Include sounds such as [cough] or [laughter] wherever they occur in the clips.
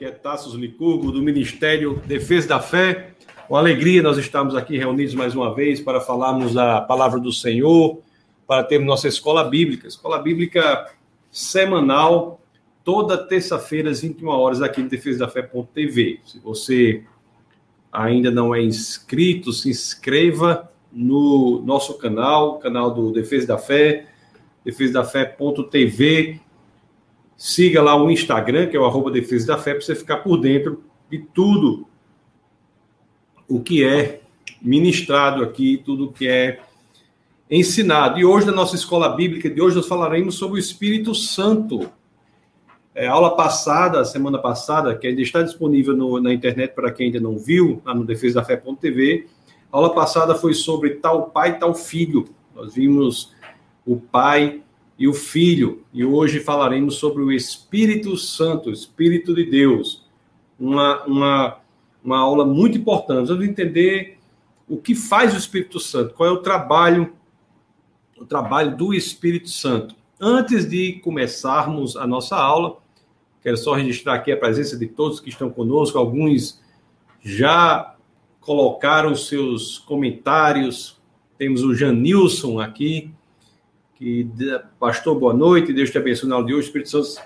que é Tassos Licurgo, do Ministério Defesa da Fé. Com alegria, nós estamos aqui reunidos mais uma vez para falarmos da palavra do Senhor, para termos nossa escola bíblica, escola bíblica semanal, toda terça-feira, às 21 horas, aqui no defesadafé.tv. Se você ainda não é inscrito, se inscreva no nosso canal, canal do Defesa da Fé, defesadafé.tv Siga lá o Instagram, que é o arroba Defesa da Fé, para você ficar por dentro de tudo o que é ministrado aqui, tudo o que é ensinado. E hoje, na nossa escola bíblica de hoje, nós falaremos sobre o Espírito Santo. É, aula passada, semana passada, que ainda está disponível no, na internet para quem ainda não viu, lá no defesadafé.tv. A aula passada foi sobre tal pai, tal filho. Nós vimos o pai e o Filho. E hoje falaremos sobre o Espírito Santo, Espírito de Deus. Uma, uma, uma aula muito importante. Vamos entender o que faz o Espírito Santo, qual é o trabalho, o trabalho do Espírito Santo. Antes de começarmos a nossa aula, quero só registrar aqui a presença de todos que estão conosco. Alguns já colocaram seus comentários. Temos o Janilson aqui, que, pastor, boa noite, Deus te abençoe no dia de hoje. Espírito, Santo,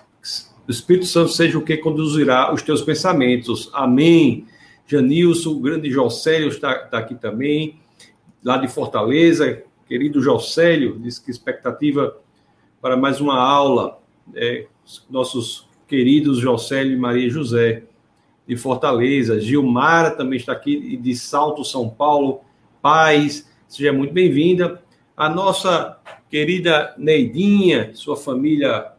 o Espírito Santo seja o que conduzirá os teus pensamentos. Amém. Janilson, o grande Jocélio está, está aqui também, lá de Fortaleza. Querido Jocélio, diz que expectativa para mais uma aula. É, nossos queridos Jocélio e Maria José, de Fortaleza. Gilmara também está aqui, de Salto, São Paulo. Paz, seja muito bem-vinda. A nossa querida Neidinha, sua família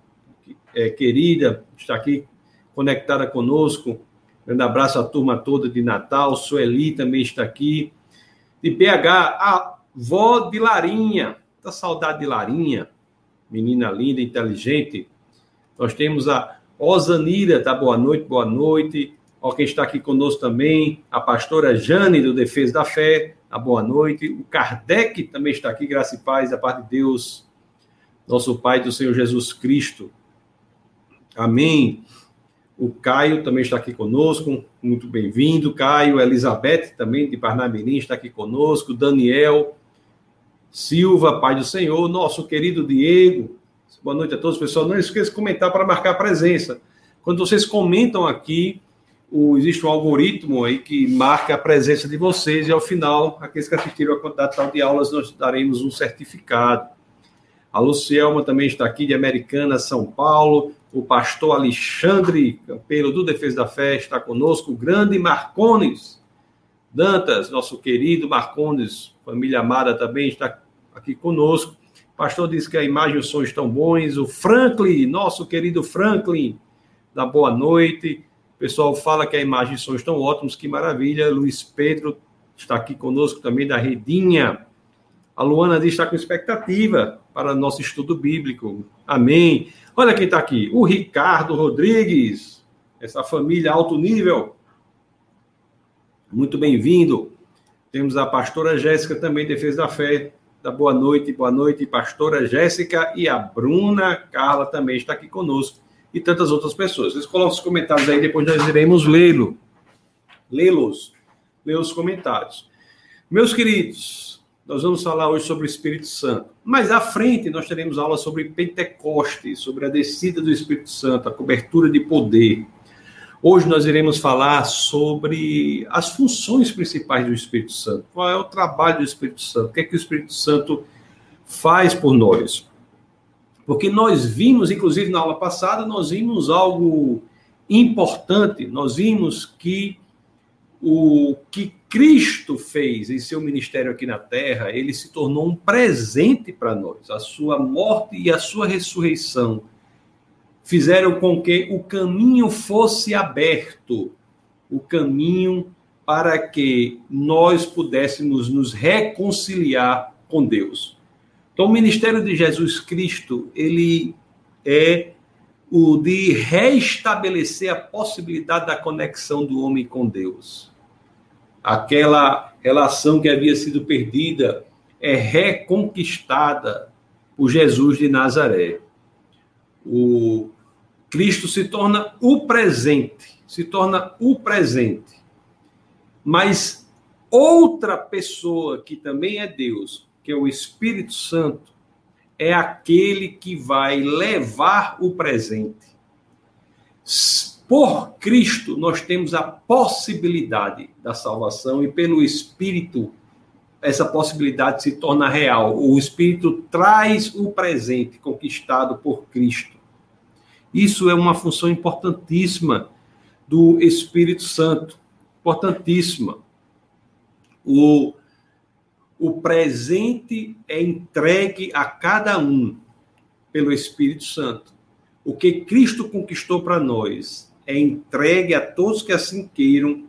é, querida, está aqui conectada conosco. Grande abraço à turma toda de Natal. Sueli também está aqui. De BH, a vó de Larinha. Tá saudade de Larinha. Menina linda, inteligente. Nós temos a Osanira, tá? Boa noite, boa noite. Ó, quem está aqui conosco também, a pastora Jane, do Defesa da Fé a boa noite. O Kardec também está aqui, graça e paz, da parte de Deus, nosso Pai do Senhor Jesus Cristo. Amém. O Caio também está aqui conosco, muito bem-vindo. Caio, Elizabeth também de Parnamirim está aqui conosco. Daniel Silva, Pai do Senhor. Nosso querido Diego. Boa noite a todos, pessoal. Não esqueça de comentar para marcar a presença. Quando vocês comentam aqui, o, existe um algoritmo aí que marca a presença de vocês e ao final, aqueles que assistiram a quantidade tal de aulas, nós daremos um certificado. A Lucielma também está aqui de Americana, São Paulo. O pastor Alexandre Campelo, do Defesa da Fé, está conosco. O grande Marcones Dantas, nosso querido Marcones, família amada, também está aqui conosco. O pastor disse que a imagem e o som estão bons. O Franklin, nosso querido Franklin, da boa noite. O pessoal fala que a imagem e som estão ótimos, que maravilha. Luiz Pedro está aqui conosco também da Redinha. A Luana diz está com expectativa para nosso estudo bíblico. Amém. Olha quem está aqui, o Ricardo Rodrigues, essa família alto nível. Muito bem-vindo. Temos a pastora Jéssica também, Defesa da Fé. Da boa noite, boa noite, pastora Jéssica. E a Bruna Carla também está aqui conosco e tantas outras pessoas. Vocês colocam os comentários aí, depois nós iremos lê-lo. Lê-los. Lê os comentários. Meus queridos, nós vamos falar hoje sobre o Espírito Santo. Mais à frente, nós teremos aula sobre Pentecostes, sobre a descida do Espírito Santo, a cobertura de poder. Hoje nós iremos falar sobre as funções principais do Espírito Santo. Qual é o trabalho do Espírito Santo? O que é que o Espírito Santo faz por nós? Porque nós vimos, inclusive na aula passada, nós vimos algo importante, nós vimos que o que Cristo fez em seu ministério aqui na terra, ele se tornou um presente para nós. A sua morte e a sua ressurreição fizeram com que o caminho fosse aberto, o caminho para que nós pudéssemos nos reconciliar com Deus. Então, o ministério de Jesus Cristo, ele é o de restabelecer a possibilidade da conexão do homem com Deus. Aquela relação que havia sido perdida é reconquistada por Jesus de Nazaré. O Cristo se torna o presente se torna o presente. Mas outra pessoa que também é Deus, que é o Espírito Santo, é aquele que vai levar o presente. Por Cristo, nós temos a possibilidade da salvação e pelo Espírito, essa possibilidade se torna real. O Espírito traz o presente conquistado por Cristo. Isso é uma função importantíssima do Espírito Santo, importantíssima. O, o presente é entregue a cada um pelo Espírito Santo. O que Cristo conquistou para nós é entregue a todos que assim queiram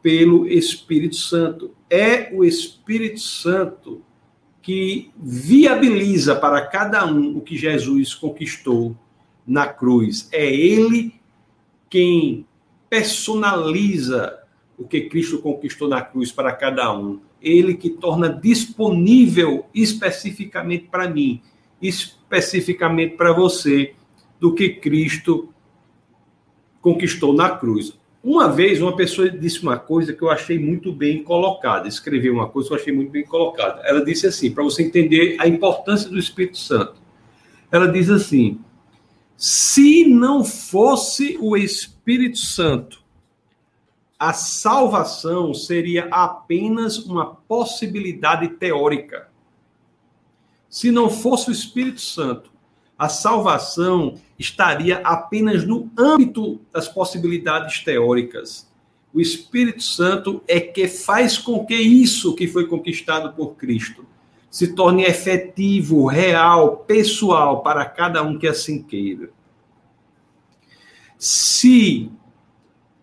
pelo Espírito Santo. É o Espírito Santo que viabiliza para cada um o que Jesus conquistou na cruz. É ele quem personaliza o que Cristo conquistou na cruz para cada um. Ele que torna disponível especificamente para mim, especificamente para você, do que Cristo conquistou na cruz. Uma vez, uma pessoa disse uma coisa que eu achei muito bem colocada, escreveu uma coisa que eu achei muito bem colocada. Ela disse assim, para você entender a importância do Espírito Santo. Ela diz assim: se não fosse o Espírito Santo, a salvação seria apenas uma possibilidade teórica. Se não fosse o Espírito Santo, a salvação estaria apenas no âmbito das possibilidades teóricas. O Espírito Santo é que faz com que isso que foi conquistado por Cristo se torne efetivo, real, pessoal para cada um que assim queira. Se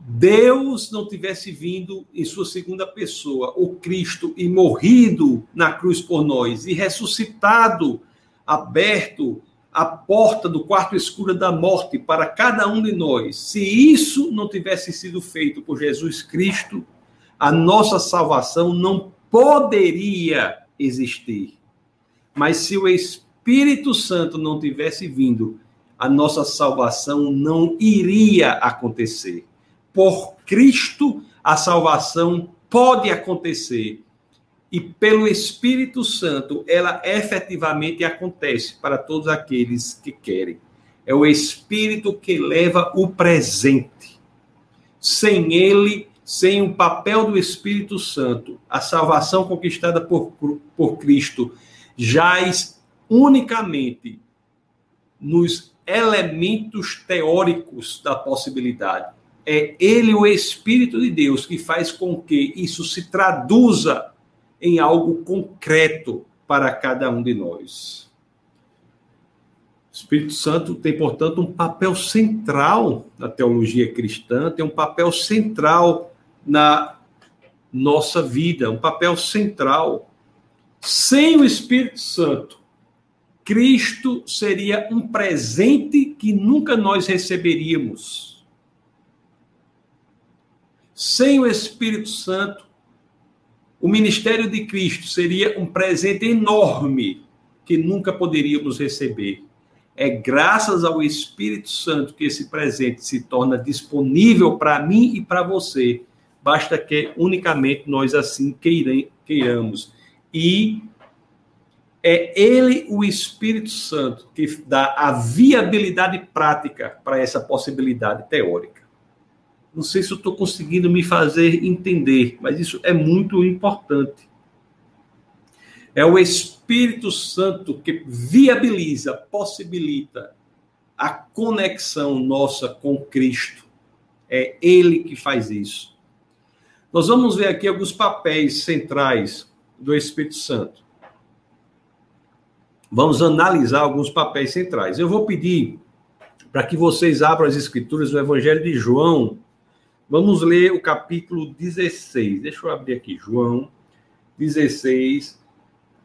Deus não tivesse vindo em sua segunda pessoa, o Cristo, e morrido na cruz por nós, e ressuscitado, aberto a porta do quarto escuro da morte para cada um de nós, se isso não tivesse sido feito por Jesus Cristo, a nossa salvação não poderia existir. Mas se o Espírito Santo não tivesse vindo, a nossa salvação não iria acontecer. Por Cristo, a salvação pode acontecer. E pelo Espírito Santo, ela efetivamente acontece para todos aqueles que querem. É o Espírito que leva o presente. Sem ele, sem o papel do Espírito Santo, a salvação conquistada por, por Cristo jaz unicamente nos elementos teóricos da possibilidade. É ele, o Espírito de Deus, que faz com que isso se traduza em algo concreto para cada um de nós. O Espírito Santo tem, portanto, um papel central na teologia cristã, tem um papel central na nossa vida, um papel central sem o Espírito Santo, Cristo seria um presente que nunca nós receberíamos. Sem o Espírito Santo, o ministério de Cristo seria um presente enorme que nunca poderíamos receber. É graças ao Espírito Santo que esse presente se torna disponível para mim e para você. Basta que unicamente nós assim queiramos e é ele, o Espírito Santo, que dá a viabilidade prática para essa possibilidade teórica. Não sei se estou conseguindo me fazer entender, mas isso é muito importante. É o Espírito Santo que viabiliza, possibilita a conexão nossa com Cristo. É Ele que faz isso. Nós vamos ver aqui alguns papéis centrais do Espírito Santo. Vamos analisar alguns papéis centrais. Eu vou pedir para que vocês abram as escrituras do Evangelho de João. Vamos ler o capítulo 16. Deixa eu abrir aqui, João 16.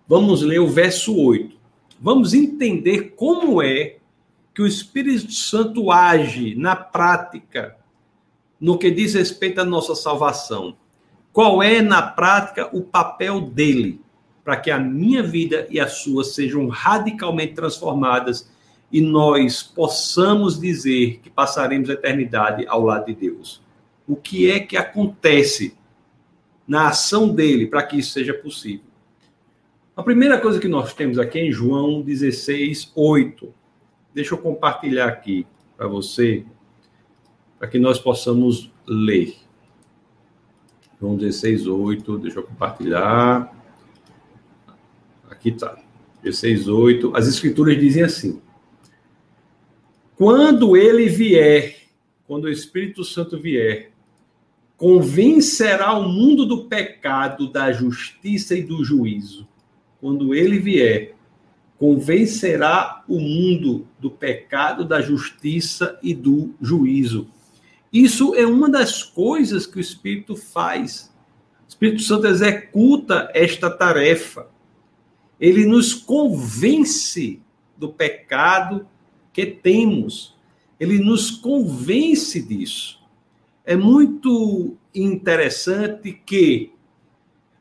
Vamos ler o verso 8. Vamos entender como é que o Espírito Santo age na prática no que diz respeito à nossa salvação. Qual é, na prática, o papel dele para que a minha vida e a sua sejam radicalmente transformadas e nós possamos dizer que passaremos a eternidade ao lado de Deus? O que é que acontece na ação dele para que isso seja possível? A primeira coisa que nós temos aqui é em João 16, 8. Deixa eu compartilhar aqui para você, para que nós possamos ler. João 16, 8. Deixa eu compartilhar. Aqui está. 16, 8. As escrituras dizem assim: Quando ele vier, quando o Espírito Santo vier, convencerá o mundo do pecado, da justiça e do juízo. Quando ele vier, convencerá o mundo do pecado, da justiça e do juízo. Isso é uma das coisas que o Espírito faz. O Espírito Santo executa esta tarefa. Ele nos convence do pecado que temos. Ele nos convence disso. É muito interessante que,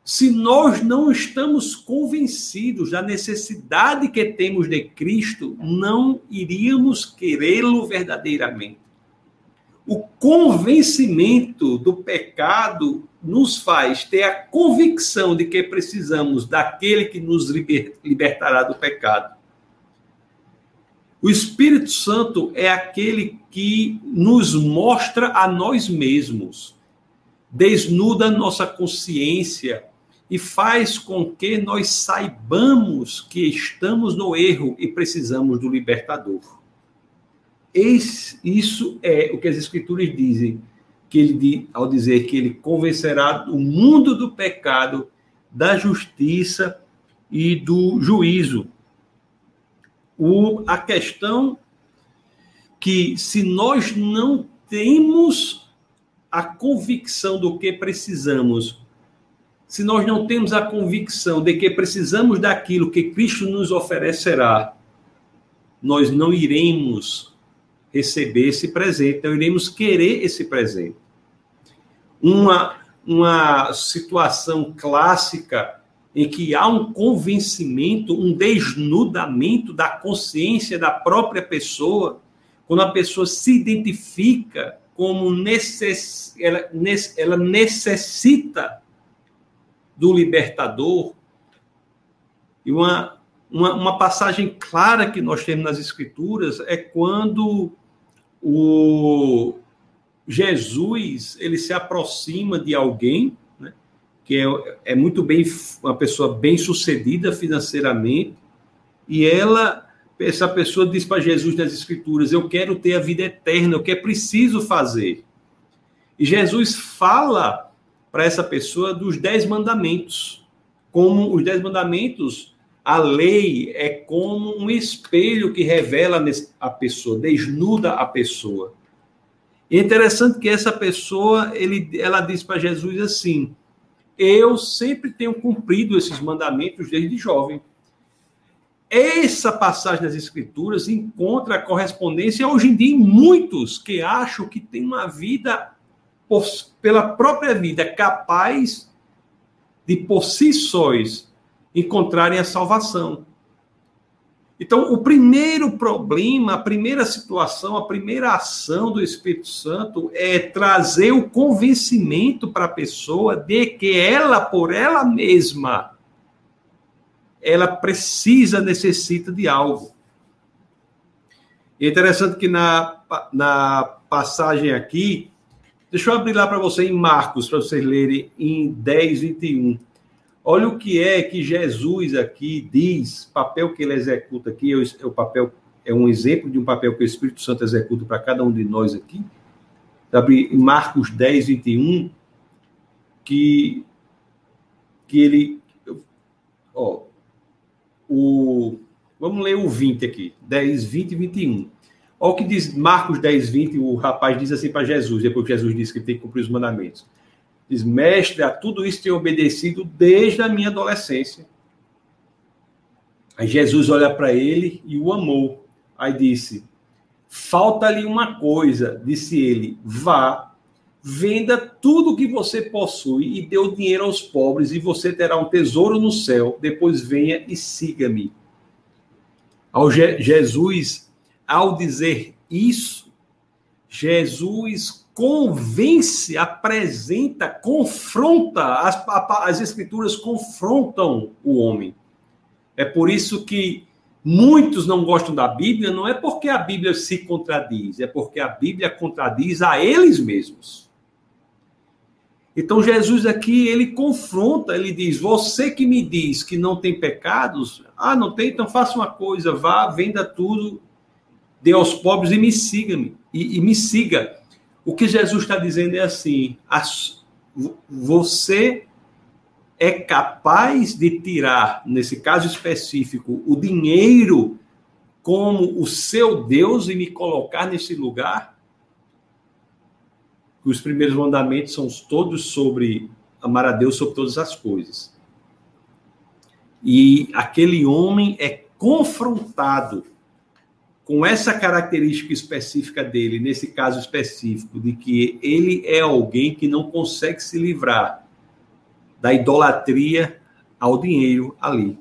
se nós não estamos convencidos da necessidade que temos de Cristo, não iríamos querê-lo verdadeiramente. O convencimento do pecado nos faz ter a convicção de que precisamos daquele que nos libertará do pecado. O Espírito Santo é aquele que nos mostra a nós mesmos, desnuda nossa consciência e faz com que nós saibamos que estamos no erro e precisamos do libertador. Isso é o que as Escrituras dizem, que ele, ao dizer que ele convencerá o mundo do pecado, da justiça e do juízo o, a questão que se nós não temos a convicção do que precisamos, se nós não temos a convicção de que precisamos daquilo que Cristo nos oferecerá, nós não iremos receber esse presente, não iremos querer esse presente. Uma, uma situação clássica em que há um convencimento, um desnudamento da consciência da própria pessoa, quando a pessoa se identifica como necess... ela, ela necessita do libertador. E uma, uma, uma passagem clara que nós temos nas Escrituras é quando o Jesus ele se aproxima de alguém que é, é muito bem, uma pessoa bem sucedida financeiramente, e ela, essa pessoa diz para Jesus nas Escrituras: Eu quero ter a vida eterna, o que é preciso fazer? E Jesus fala para essa pessoa dos dez mandamentos. Como os dez mandamentos, a lei é como um espelho que revela a pessoa, desnuda a pessoa. E é interessante que essa pessoa, ele, ela diz para Jesus assim: eu sempre tenho cumprido esses mandamentos desde jovem. Essa passagem das Escrituras encontra correspondência hoje em dia em muitos que acham que tem uma vida, por, pela própria vida, capaz de por si sóis encontrarem a salvação. Então, o primeiro problema, a primeira situação, a primeira ação do Espírito Santo é trazer o convencimento para a pessoa de que ela, por ela mesma, ela precisa, necessita de algo. é interessante que na, na passagem aqui, deixa eu abrir lá para você em Marcos, para vocês lerem em 10, 21. Olha o que é que Jesus aqui diz, papel que ele executa aqui, é o papel é um exemplo de um papel que o Espírito Santo executa para cada um de nós aqui. Sabe, em Marcos 10, 21, que, que ele. Ó, o, vamos ler o 20 aqui, 10, 20 e 21. Olha o que diz Marcos 10, 20, o rapaz diz assim para Jesus, depois que Jesus disse que tem que cumprir os mandamentos. Diz, mestre, a tudo isso tenho obedecido desde a minha adolescência. Aí Jesus olha para ele e o amou. Aí disse: Falta-lhe uma coisa, disse ele: Vá, venda tudo o que você possui e dê o dinheiro aos pobres, e você terá um tesouro no céu. Depois venha e siga-me. Ao Je Jesus, ao dizer isso, Jesus convence, apresenta, confronta, as, as escrituras confrontam o homem. É por isso que muitos não gostam da Bíblia, não é porque a Bíblia se contradiz, é porque a Bíblia contradiz a eles mesmos. Então Jesus aqui, ele confronta, ele diz: Você que me diz que não tem pecados, ah, não tem, então faça uma coisa, vá, venda tudo, dê aos pobres e me siga-me, e, e me siga. O que Jesus está dizendo é assim: as, você é capaz de tirar, nesse caso específico, o dinheiro como o seu Deus e me colocar nesse lugar? Os primeiros mandamentos são todos sobre amar a Deus sobre todas as coisas. E aquele homem é confrontado com essa característica específica dele, nesse caso específico, de que ele é alguém que não consegue se livrar da idolatria ao dinheiro ali.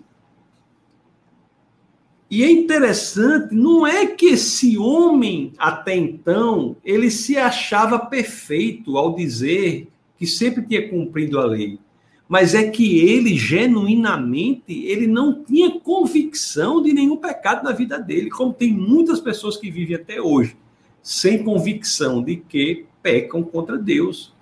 E é interessante, não é que esse homem, até então, ele se achava perfeito ao dizer que sempre tinha cumprido a lei mas é que ele genuinamente ele não tinha convicção de nenhum pecado na vida dele, como tem muitas pessoas que vivem até hoje sem convicção de que pecam contra Deus.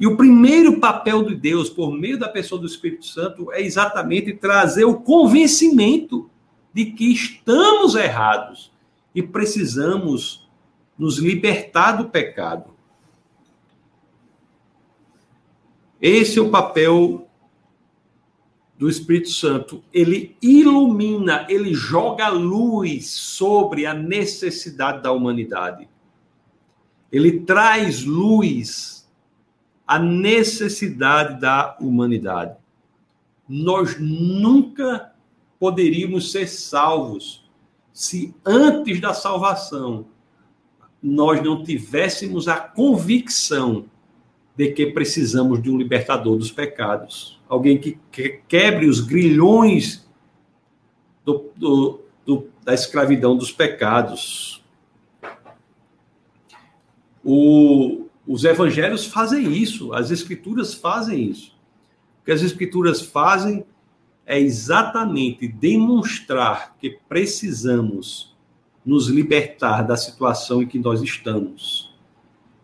E o primeiro papel de Deus por meio da pessoa do Espírito Santo é exatamente trazer o convencimento de que estamos errados e precisamos nos libertar do pecado. Esse é o papel do Espírito Santo. Ele ilumina, ele joga luz sobre a necessidade da humanidade. Ele traz luz à necessidade da humanidade. Nós nunca poderíamos ser salvos se antes da salvação nós não tivéssemos a convicção de que precisamos de um libertador dos pecados. Alguém que, quebre os grilhões do, do, do, da escravidão dos pecados. O, os evangelhos fazem isso, as escrituras fazem isso. O que as escrituras fazem é exatamente demonstrar que precisamos nos libertar da situação em que nós estamos.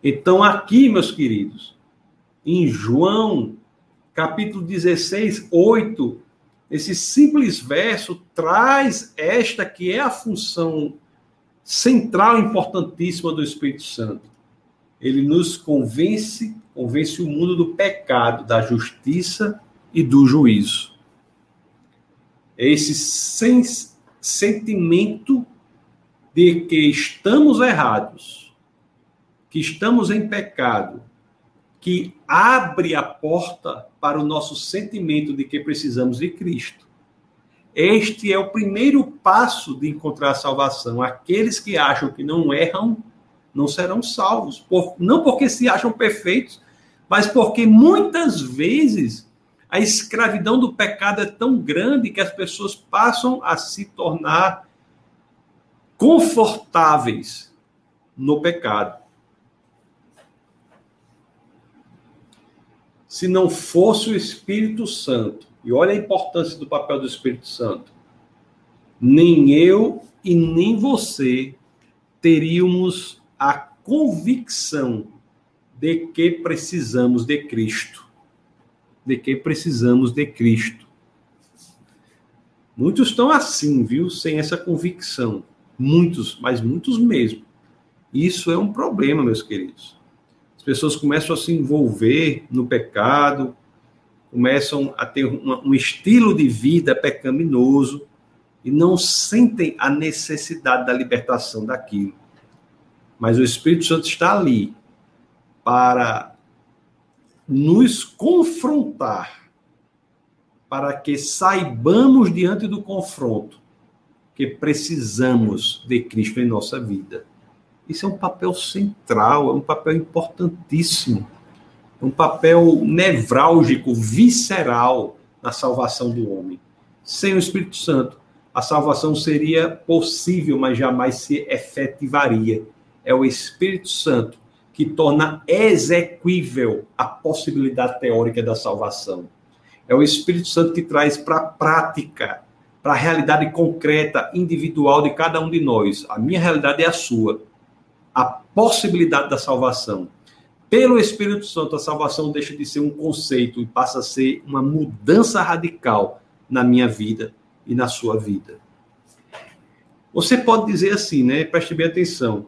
Então, aqui, meus queridos, em João, capítulo 16, 8, esse simples verso traz esta que é a função central, importantíssima do Espírito Santo. Ele nos convence, convence o mundo do pecado, da justiça e do juízo. É esse sentimento de que estamos errados, que estamos em pecado, que abre a porta para o nosso sentimento de que precisamos de Cristo. Este é o primeiro passo de encontrar a salvação. Aqueles que acham que não erram não serão salvos, por, não porque se acham perfeitos, mas porque muitas vezes a escravidão do pecado é tão grande que as pessoas passam a se tornar confortáveis no pecado. Se não fosse o Espírito Santo, e olha a importância do papel do Espírito Santo, nem eu e nem você teríamos a convicção de que precisamos de Cristo. De que precisamos de Cristo. Muitos estão assim, viu? Sem essa convicção. Muitos, mas muitos mesmo. Isso é um problema, meus queridos pessoas começam a se envolver no pecado, começam a ter uma, um estilo de vida pecaminoso e não sentem a necessidade da libertação daquilo. Mas o Espírito Santo está ali para nos confrontar, para que saibamos diante do confronto que precisamos de Cristo em nossa vida. Isso é um papel central, é um papel importantíssimo, é um papel nevrálgico, visceral na salvação do homem. Sem o Espírito Santo, a salvação seria possível, mas jamais se efetivaria. É o Espírito Santo que torna exequível a possibilidade teórica da salvação. É o Espírito Santo que traz para a prática, para a realidade concreta, individual de cada um de nós. A minha realidade é a sua. A possibilidade da salvação. Pelo Espírito Santo, a salvação deixa de ser um conceito e passa a ser uma mudança radical na minha vida e na sua vida. Você pode dizer assim, né? Preste bem atenção.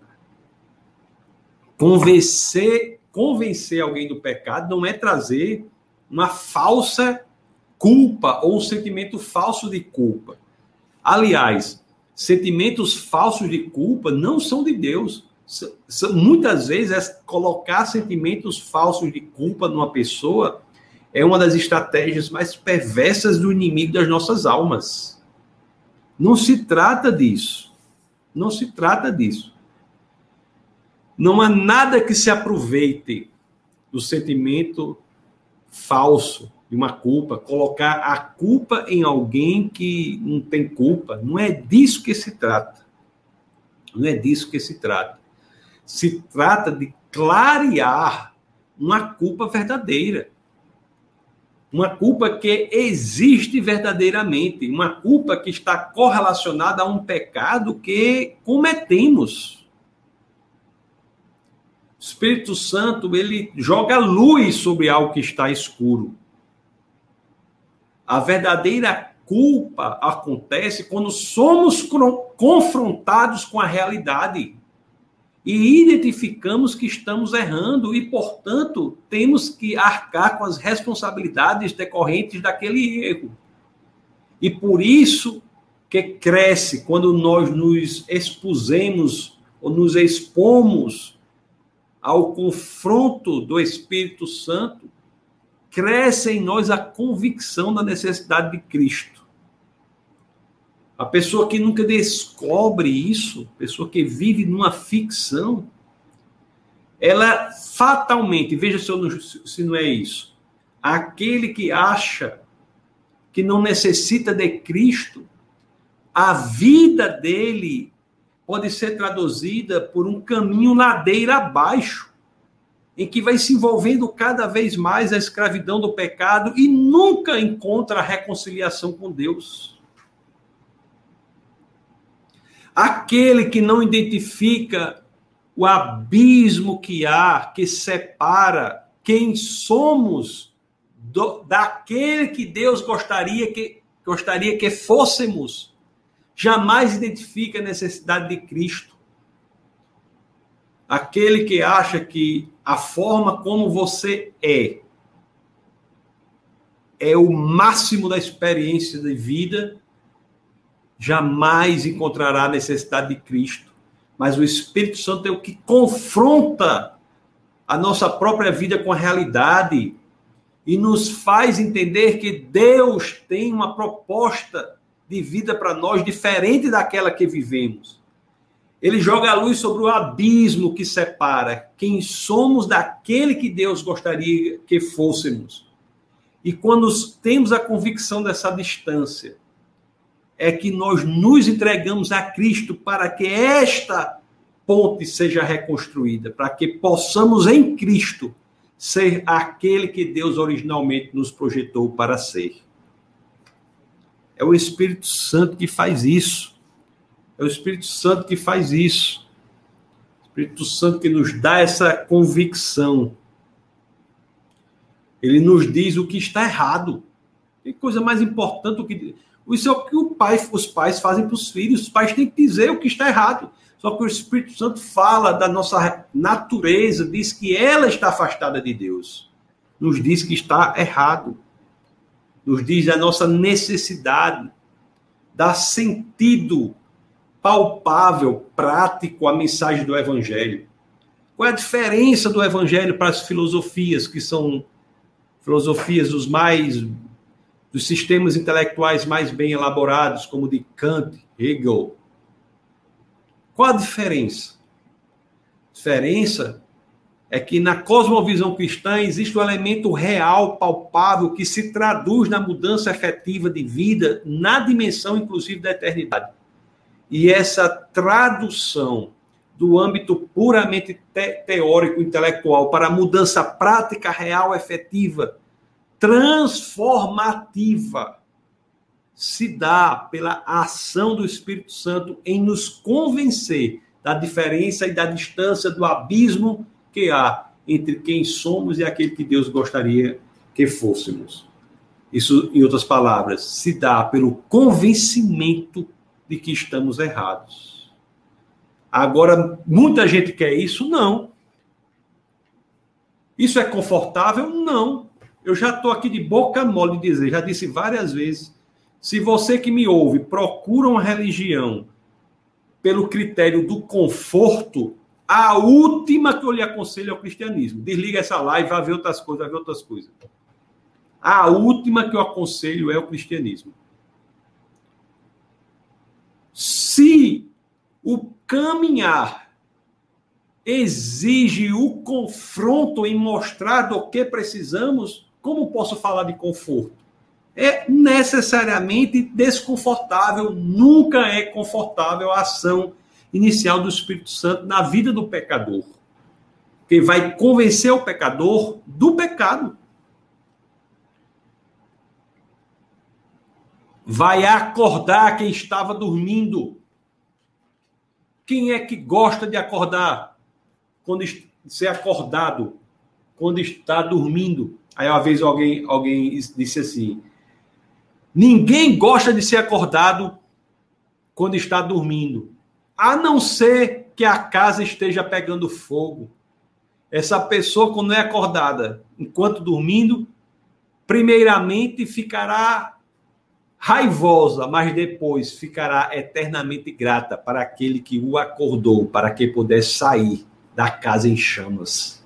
Convencer, convencer alguém do pecado não é trazer uma falsa culpa ou um sentimento falso de culpa. Aliás, sentimentos falsos de culpa não são de Deus. Muitas vezes, é colocar sentimentos falsos de culpa numa pessoa é uma das estratégias mais perversas do inimigo das nossas almas. Não se trata disso. Não se trata disso. Não há nada que se aproveite do sentimento falso de uma culpa, colocar a culpa em alguém que não tem culpa. Não é disso que se trata. Não é disso que se trata. Se trata de clarear uma culpa verdadeira. Uma culpa que existe verdadeiramente, uma culpa que está correlacionada a um pecado que cometemos. O Espírito Santo, ele joga luz sobre algo que está escuro. A verdadeira culpa acontece quando somos confrontados com a realidade e identificamos que estamos errando e, portanto, temos que arcar com as responsabilidades decorrentes daquele erro. E por isso que cresce quando nós nos expusemos ou nos expomos ao confronto do Espírito Santo, cresce em nós a convicção da necessidade de Cristo. A pessoa que nunca descobre isso, pessoa que vive numa ficção, ela fatalmente, veja se, não, se não é isso, aquele que acha que não necessita de Cristo, a vida dele pode ser traduzida por um caminho ladeira abaixo, em que vai se envolvendo cada vez mais a escravidão do pecado e nunca encontra a reconciliação com Deus. Aquele que não identifica o abismo que há, que separa quem somos do, daquele que Deus gostaria que, gostaria que fôssemos, jamais identifica a necessidade de Cristo. Aquele que acha que a forma como você é é o máximo da experiência de vida, jamais encontrará a necessidade de Cristo. Mas o Espírito Santo é o que confronta a nossa própria vida com a realidade e nos faz entender que Deus tem uma proposta de vida para nós diferente daquela que vivemos. Ele joga a luz sobre o abismo que separa quem somos daquele que Deus gostaria que fôssemos. E quando temos a convicção dessa distância, é que nós nos entregamos a Cristo para que esta ponte seja reconstruída, para que possamos em Cristo ser aquele que Deus originalmente nos projetou para ser. É o Espírito Santo que faz isso. É o Espírito Santo que faz isso. O Espírito Santo que nos dá essa convicção. Ele nos diz o que está errado. Tem coisa mais importante do que. Isso é o que o pai, os pais fazem para os filhos. Os pais têm que dizer o que está errado. Só que o Espírito Santo fala da nossa natureza, diz que ela está afastada de Deus. Nos diz que está errado nos diz a nossa necessidade, dá sentido palpável, prático à mensagem do Evangelho. Qual é a diferença do Evangelho para as filosofias, que são filosofias dos mais dos sistemas intelectuais mais bem elaborados, como de Kant, Hegel? Qual a diferença? A diferença é que na cosmovisão cristã existe um elemento real, palpável, que se traduz na mudança efetiva de vida, na dimensão, inclusive, da eternidade. E essa tradução do âmbito puramente te teórico, intelectual, para a mudança prática, real, efetiva, transformativa, se dá pela ação do Espírito Santo em nos convencer da diferença e da distância do abismo que há entre quem somos e aquele que Deus gostaria que fôssemos. Isso, em outras palavras, se dá pelo convencimento de que estamos errados. Agora, muita gente quer isso? Não. Isso é confortável? Não. Eu já estou aqui de boca mole dizer, já disse várias vezes. Se você que me ouve procura uma religião pelo critério do conforto, a última que eu lhe aconselho é o cristianismo. Desliga essa live, vai ver outras coisas, vai ver outras coisas. A última que eu aconselho é o cristianismo. Se o caminhar exige o confronto em mostrar do que precisamos, como posso falar de conforto? É necessariamente desconfortável, nunca é confortável a ação inicial do Espírito Santo na vida do pecador. Que vai convencer o pecador do pecado. Vai acordar quem estava dormindo. Quem é que gosta de acordar? Quando ser acordado, quando está dormindo. Aí uma vez alguém, alguém disse assim: ninguém gosta de ser acordado quando está dormindo a não ser que a casa esteja pegando fogo. Essa pessoa, quando é acordada enquanto dormindo, primeiramente ficará raivosa, mas depois ficará eternamente grata para aquele que o acordou, para que pudesse sair da casa em chamas.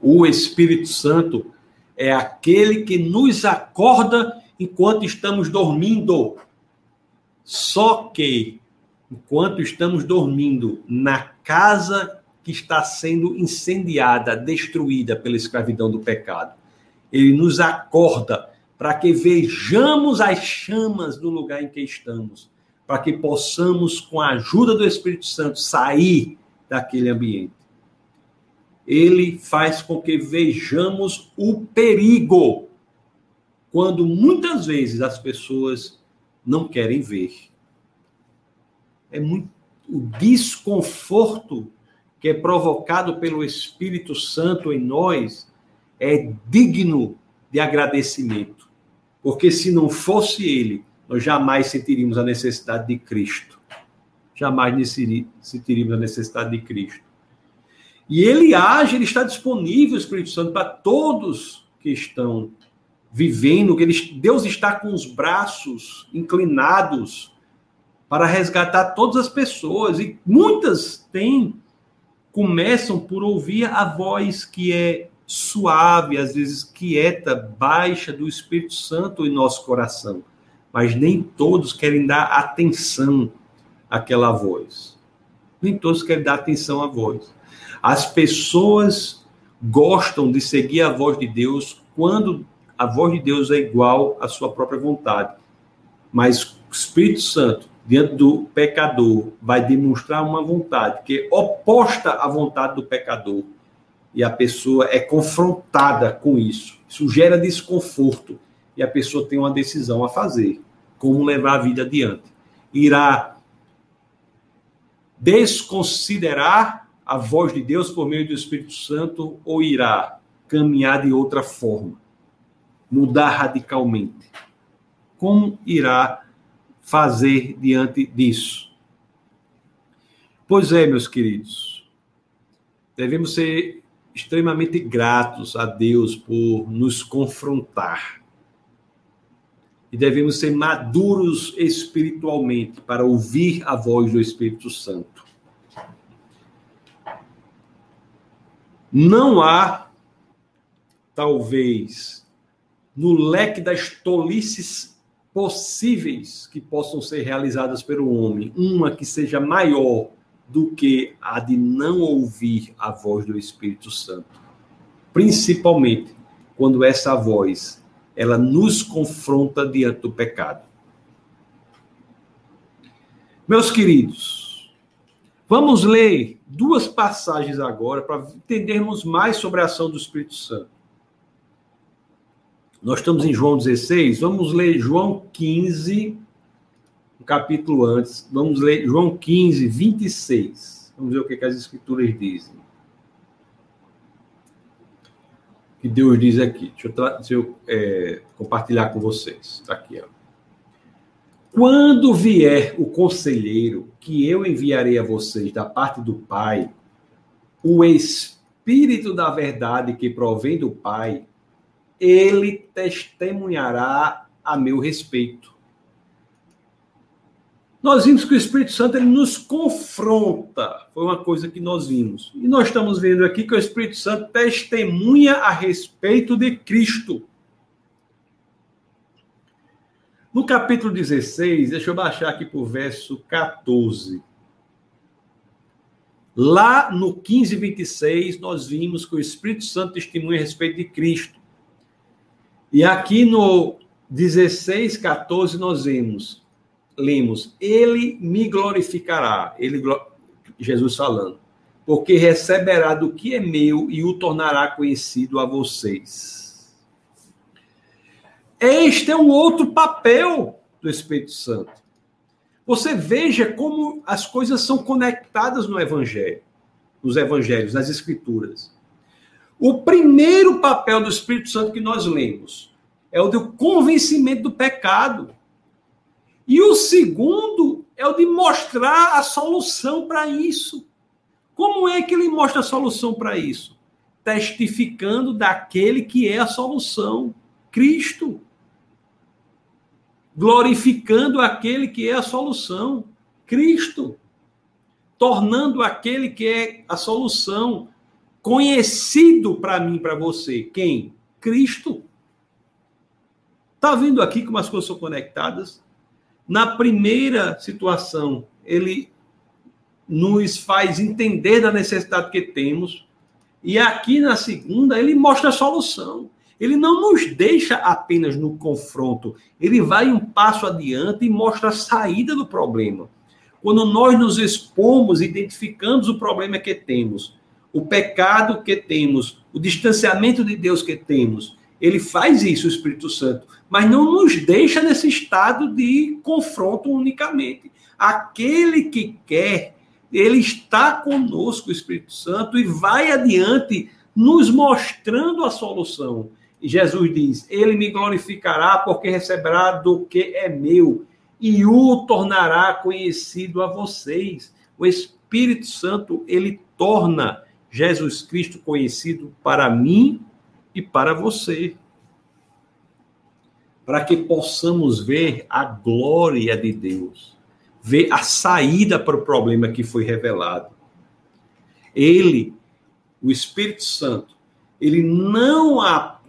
O Espírito Santo é aquele que nos acorda enquanto estamos dormindo. Só que enquanto estamos dormindo na casa que está sendo incendiada, destruída pela escravidão do pecado. Ele nos acorda para que vejamos as chamas do lugar em que estamos, para que possamos, com a ajuda do Espírito Santo, sair daquele ambiente. Ele faz com que vejamos o perigo, quando muitas vezes as pessoas não querem ver é muito o desconforto que é provocado pelo Espírito Santo em nós é digno de agradecimento. Porque se não fosse ele, nós jamais sentiríamos a necessidade de Cristo. Jamais sentiríamos a necessidade de Cristo. E ele age, ele está disponível, o Espírito Santo, para todos que estão vivendo, que ele, Deus está com os braços inclinados para resgatar todas as pessoas. E muitas têm, começam por ouvir a voz que é suave, às vezes quieta, baixa do Espírito Santo em nosso coração. Mas nem todos querem dar atenção àquela voz. Nem todos querem dar atenção à voz. As pessoas gostam de seguir a voz de Deus quando a voz de Deus é igual à sua própria vontade. Mas o Espírito Santo diante do pecador, vai demonstrar uma vontade que é oposta à vontade do pecador. E a pessoa é confrontada com isso. Isso gera desconforto. E a pessoa tem uma decisão a fazer: como levar a vida adiante. Irá desconsiderar a voz de Deus por meio do Espírito Santo ou irá caminhar de outra forma, mudar radicalmente? Como irá fazer diante disso? Pois é, meus queridos, devemos ser extremamente gratos a Deus por nos confrontar. E devemos ser maduros espiritualmente para ouvir a voz do Espírito Santo. Não há, talvez, no leque das tolices possíveis que possam ser realizadas pelo homem, uma que seja maior do que a de não ouvir a voz do Espírito Santo. Principalmente quando essa voz ela nos confronta diante do pecado. Meus queridos, Vamos ler duas passagens agora para entendermos mais sobre a ação do Espírito Santo. Nós estamos em João 16, vamos ler João 15, um capítulo antes. Vamos ler João 15, 26. Vamos ver o que, que as Escrituras dizem. O que Deus diz aqui. Deixa eu, deixa eu é, compartilhar com vocês. Está aqui, ó. Quando vier o conselheiro que eu enviarei a vocês da parte do Pai, o Espírito da verdade que provém do Pai, ele testemunhará a meu respeito. Nós vimos que o Espírito Santo ele nos confronta, foi uma coisa que nós vimos. E nós estamos vendo aqui que o Espírito Santo testemunha a respeito de Cristo. No capítulo 16, deixa eu baixar aqui para o verso 14. Lá no 15, 26, nós vimos que o Espírito Santo testemunha a respeito de Cristo. E aqui no 16, 14, nós vemos, lemos, Ele me glorificará, ele, Jesus falando, porque receberá do que é meu e o tornará conhecido a vocês. Este é um outro papel do Espírito Santo. Você veja como as coisas são conectadas no Evangelho, nos Evangelhos, nas Escrituras. O primeiro papel do Espírito Santo que nós lemos é o do convencimento do pecado. E o segundo é o de mostrar a solução para isso. Como é que ele mostra a solução para isso? Testificando daquele que é a solução, Cristo glorificando aquele que é a solução, Cristo, tornando aquele que é a solução conhecido para mim, para você. Quem? Cristo. Está vendo aqui como as coisas são conectadas? Na primeira situação, ele nos faz entender da necessidade que temos, e aqui na segunda, ele mostra a solução. Ele não nos deixa apenas no confronto, ele vai um passo adiante e mostra a saída do problema. Quando nós nos expomos, identificamos o problema que temos, o pecado que temos, o distanciamento de Deus que temos, ele faz isso, o Espírito Santo, mas não nos deixa nesse estado de confronto unicamente. Aquele que quer, ele está conosco, o Espírito Santo, e vai adiante nos mostrando a solução. Jesus diz: Ele me glorificará porque receberá do que é meu e o tornará conhecido a vocês. O Espírito Santo, ele torna Jesus Cristo conhecido para mim e para você. Para que possamos ver a glória de Deus, ver a saída para o problema que foi revelado. Ele, o Espírito Santo, ele não apenas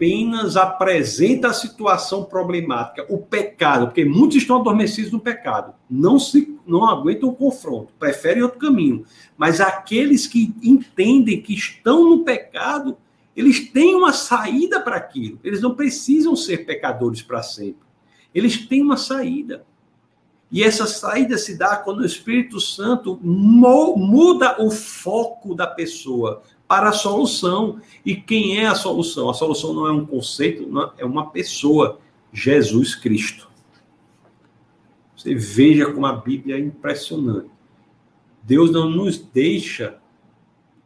apresenta a situação problemática, o pecado, porque muitos estão adormecidos no pecado, não se não aguentam o confronto, preferem outro caminho. Mas aqueles que entendem que estão no pecado, eles têm uma saída para aquilo. Eles não precisam ser pecadores para sempre. Eles têm uma saída. E essa saída se dá quando o Espírito Santo muda o foco da pessoa para a solução. E quem é a solução? A solução não é um conceito, é uma pessoa, Jesus Cristo. Você veja como a Bíblia é impressionante. Deus não nos deixa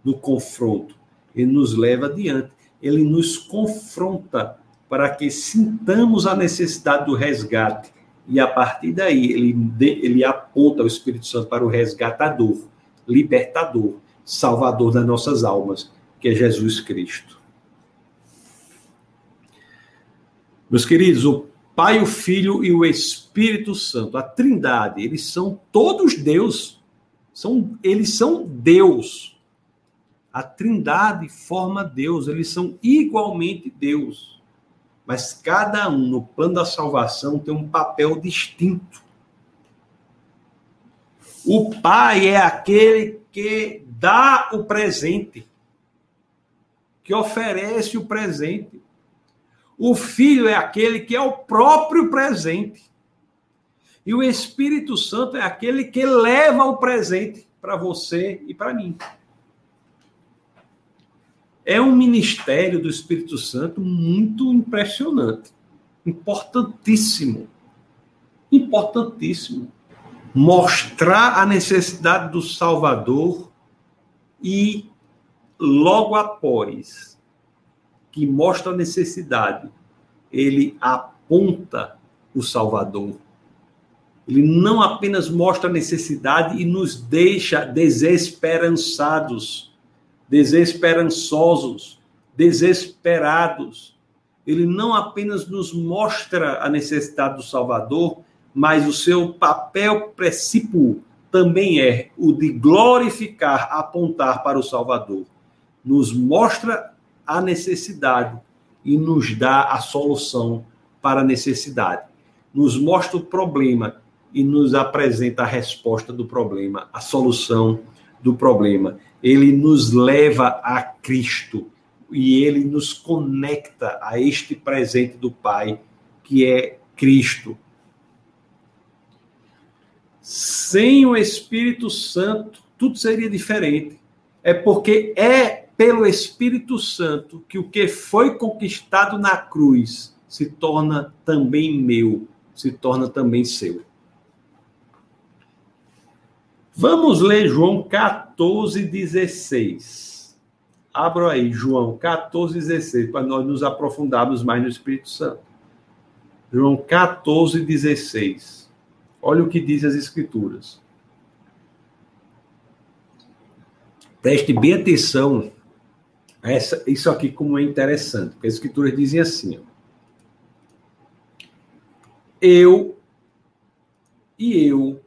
no confronto, ele nos leva adiante, ele nos confronta para que sintamos a necessidade do resgate. E a partir daí, ele, ele aponta o Espírito Santo para o resgatador, libertador, Salvador das nossas almas, que é Jesus Cristo. Meus queridos, o Pai, o Filho e o Espírito Santo, a Trindade, eles são todos Deus. São, eles são Deus. A Trindade forma Deus, eles são igualmente Deus. Mas cada um no plano da salvação tem um papel distinto. O Pai é aquele que dá o presente, que oferece o presente. O filho é aquele que é o próprio presente. E o Espírito Santo é aquele que leva o presente para você e para mim. É um ministério do Espírito Santo muito impressionante, importantíssimo. Importantíssimo. Mostrar a necessidade do Salvador e logo após que mostra a necessidade, ele aponta o Salvador. Ele não apenas mostra a necessidade e nos deixa desesperançados, desesperançosos, desesperados. Ele não apenas nos mostra a necessidade do Salvador, mas o seu papel precípuo também é o de glorificar, apontar para o Salvador. Nos mostra a necessidade e nos dá a solução para a necessidade. Nos mostra o problema e nos apresenta a resposta do problema, a solução do problema. Ele nos leva a Cristo e ele nos conecta a este presente do Pai, que é Cristo. Sem o Espírito Santo, tudo seria diferente. É porque é pelo Espírito Santo que o que foi conquistado na cruz se torna também meu, se torna também seu. Vamos ler João 14, 16. Abra aí, João 14, 16, para nós nos aprofundarmos mais no Espírito Santo. João 14, 16. Olha o que diz as Escrituras. Preste bem atenção a essa, isso aqui como é interessante, porque as Escrituras dizem assim: ó, Eu e eu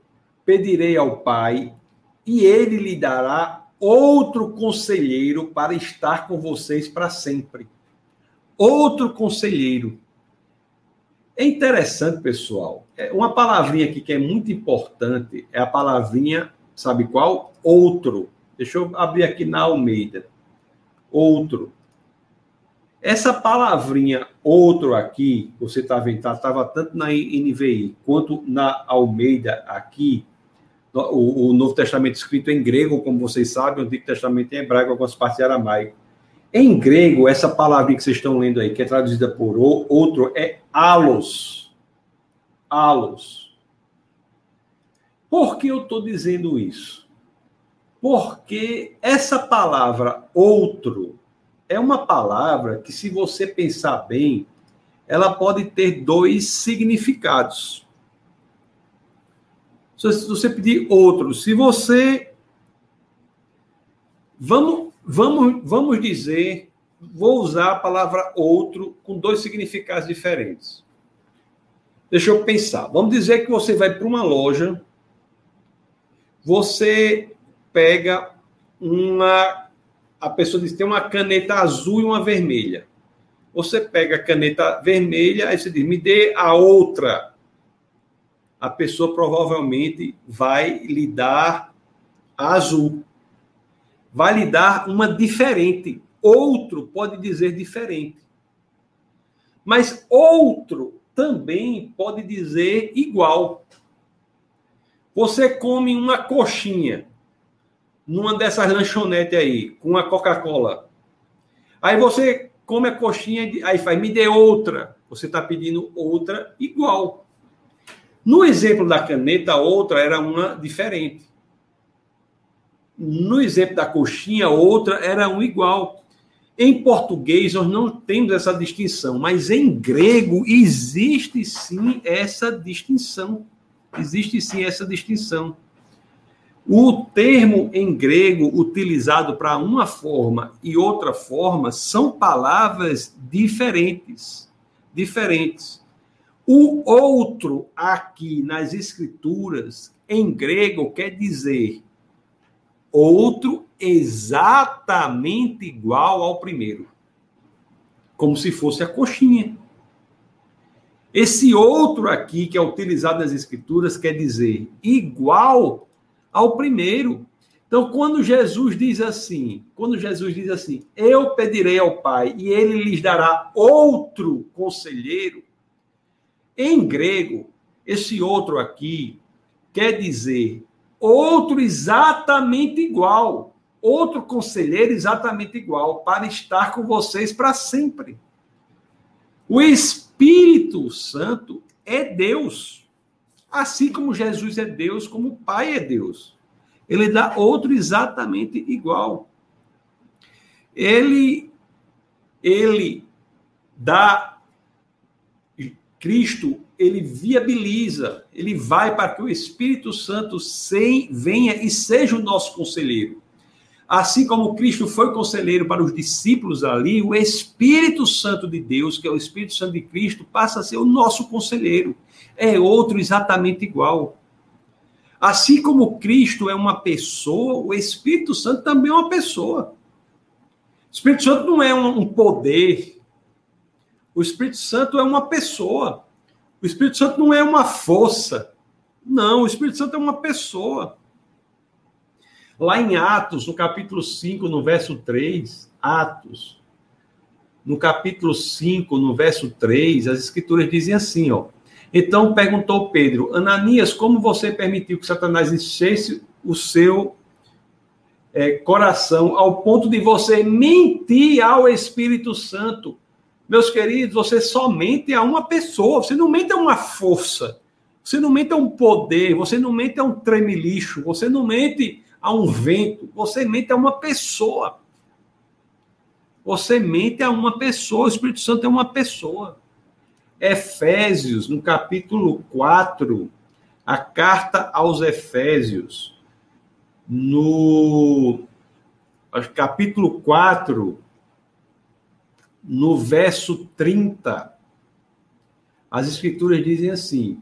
pedirei ao Pai, e ele lhe dará outro conselheiro para estar com vocês para sempre. Outro conselheiro. É interessante, pessoal. É uma palavrinha aqui que é muito importante é a palavrinha, sabe qual? Outro. Deixa eu abrir aqui na Almeida. Outro. Essa palavrinha outro aqui, você está vendo, estava tá, tanto na NVI quanto na Almeida aqui, o, o, Novo Testamento escrito em grego, como vocês sabem, o Antigo Testamento em hebraico, algumas partes em aramaico. Em grego, essa palavra que vocês estão lendo aí, que é traduzida por outro, é alos. Alos. Por que eu estou dizendo isso? Porque essa palavra outro é uma palavra que, se você pensar bem, ela pode ter dois significados. Se você pedir outro, se você. Vamos, vamos, vamos dizer, vou usar a palavra outro com dois significados diferentes. Deixa eu pensar. Vamos dizer que você vai para uma loja, você pega uma. A pessoa diz tem uma caneta azul e uma vermelha. Você pega a caneta vermelha, aí você diz, me dê a outra a pessoa provavelmente vai lhe dar azul. Vai lhe dar uma diferente. Outro pode dizer diferente. Mas outro também pode dizer igual. Você come uma coxinha numa dessas lanchonetes aí, com a Coca-Cola. Aí você come a coxinha, aí faz, me dê outra. Você está pedindo outra igual. No exemplo da caneta, outra era uma diferente. No exemplo da coxinha, outra era um igual. Em português, nós não temos essa distinção, mas em grego existe sim essa distinção. Existe sim essa distinção. O termo em grego utilizado para uma forma e outra forma são palavras diferentes. Diferentes. O outro aqui nas escrituras, em grego, quer dizer outro exatamente igual ao primeiro. Como se fosse a coxinha. Esse outro aqui, que é utilizado nas escrituras, quer dizer igual ao primeiro. Então, quando Jesus diz assim, quando Jesus diz assim, eu pedirei ao Pai e ele lhes dará outro conselheiro, em grego, esse outro aqui quer dizer outro exatamente igual, outro conselheiro exatamente igual, para estar com vocês para sempre. O Espírito Santo é Deus. Assim como Jesus é Deus, como o Pai é Deus. Ele dá outro exatamente igual. Ele ele dá Cristo, ele viabiliza, ele vai para que o Espírito Santo sem, venha e seja o nosso conselheiro. Assim como Cristo foi conselheiro para os discípulos ali, o Espírito Santo de Deus, que é o Espírito Santo de Cristo, passa a ser o nosso conselheiro. É outro exatamente igual. Assim como Cristo é uma pessoa, o Espírito Santo também é uma pessoa. O Espírito Santo não é um poder. O Espírito Santo é uma pessoa. O Espírito Santo não é uma força. Não, o Espírito Santo é uma pessoa. Lá em Atos, no capítulo 5, no verso 3, Atos, no capítulo 5, no verso 3, as escrituras dizem assim, ó. Então perguntou Pedro, Ananias, como você permitiu que Satanás enchesse o seu é, coração ao ponto de você mentir ao Espírito Santo? Meus queridos, você só mente a uma pessoa, você não mente a uma força, você não mente a um poder, você não mente a um tremelicho, você não mente a um vento, você mente a uma pessoa. Você mente a uma pessoa, o Espírito Santo é uma pessoa. Efésios, no capítulo 4, a carta aos Efésios, no capítulo 4, no verso 30, as escrituras dizem assim: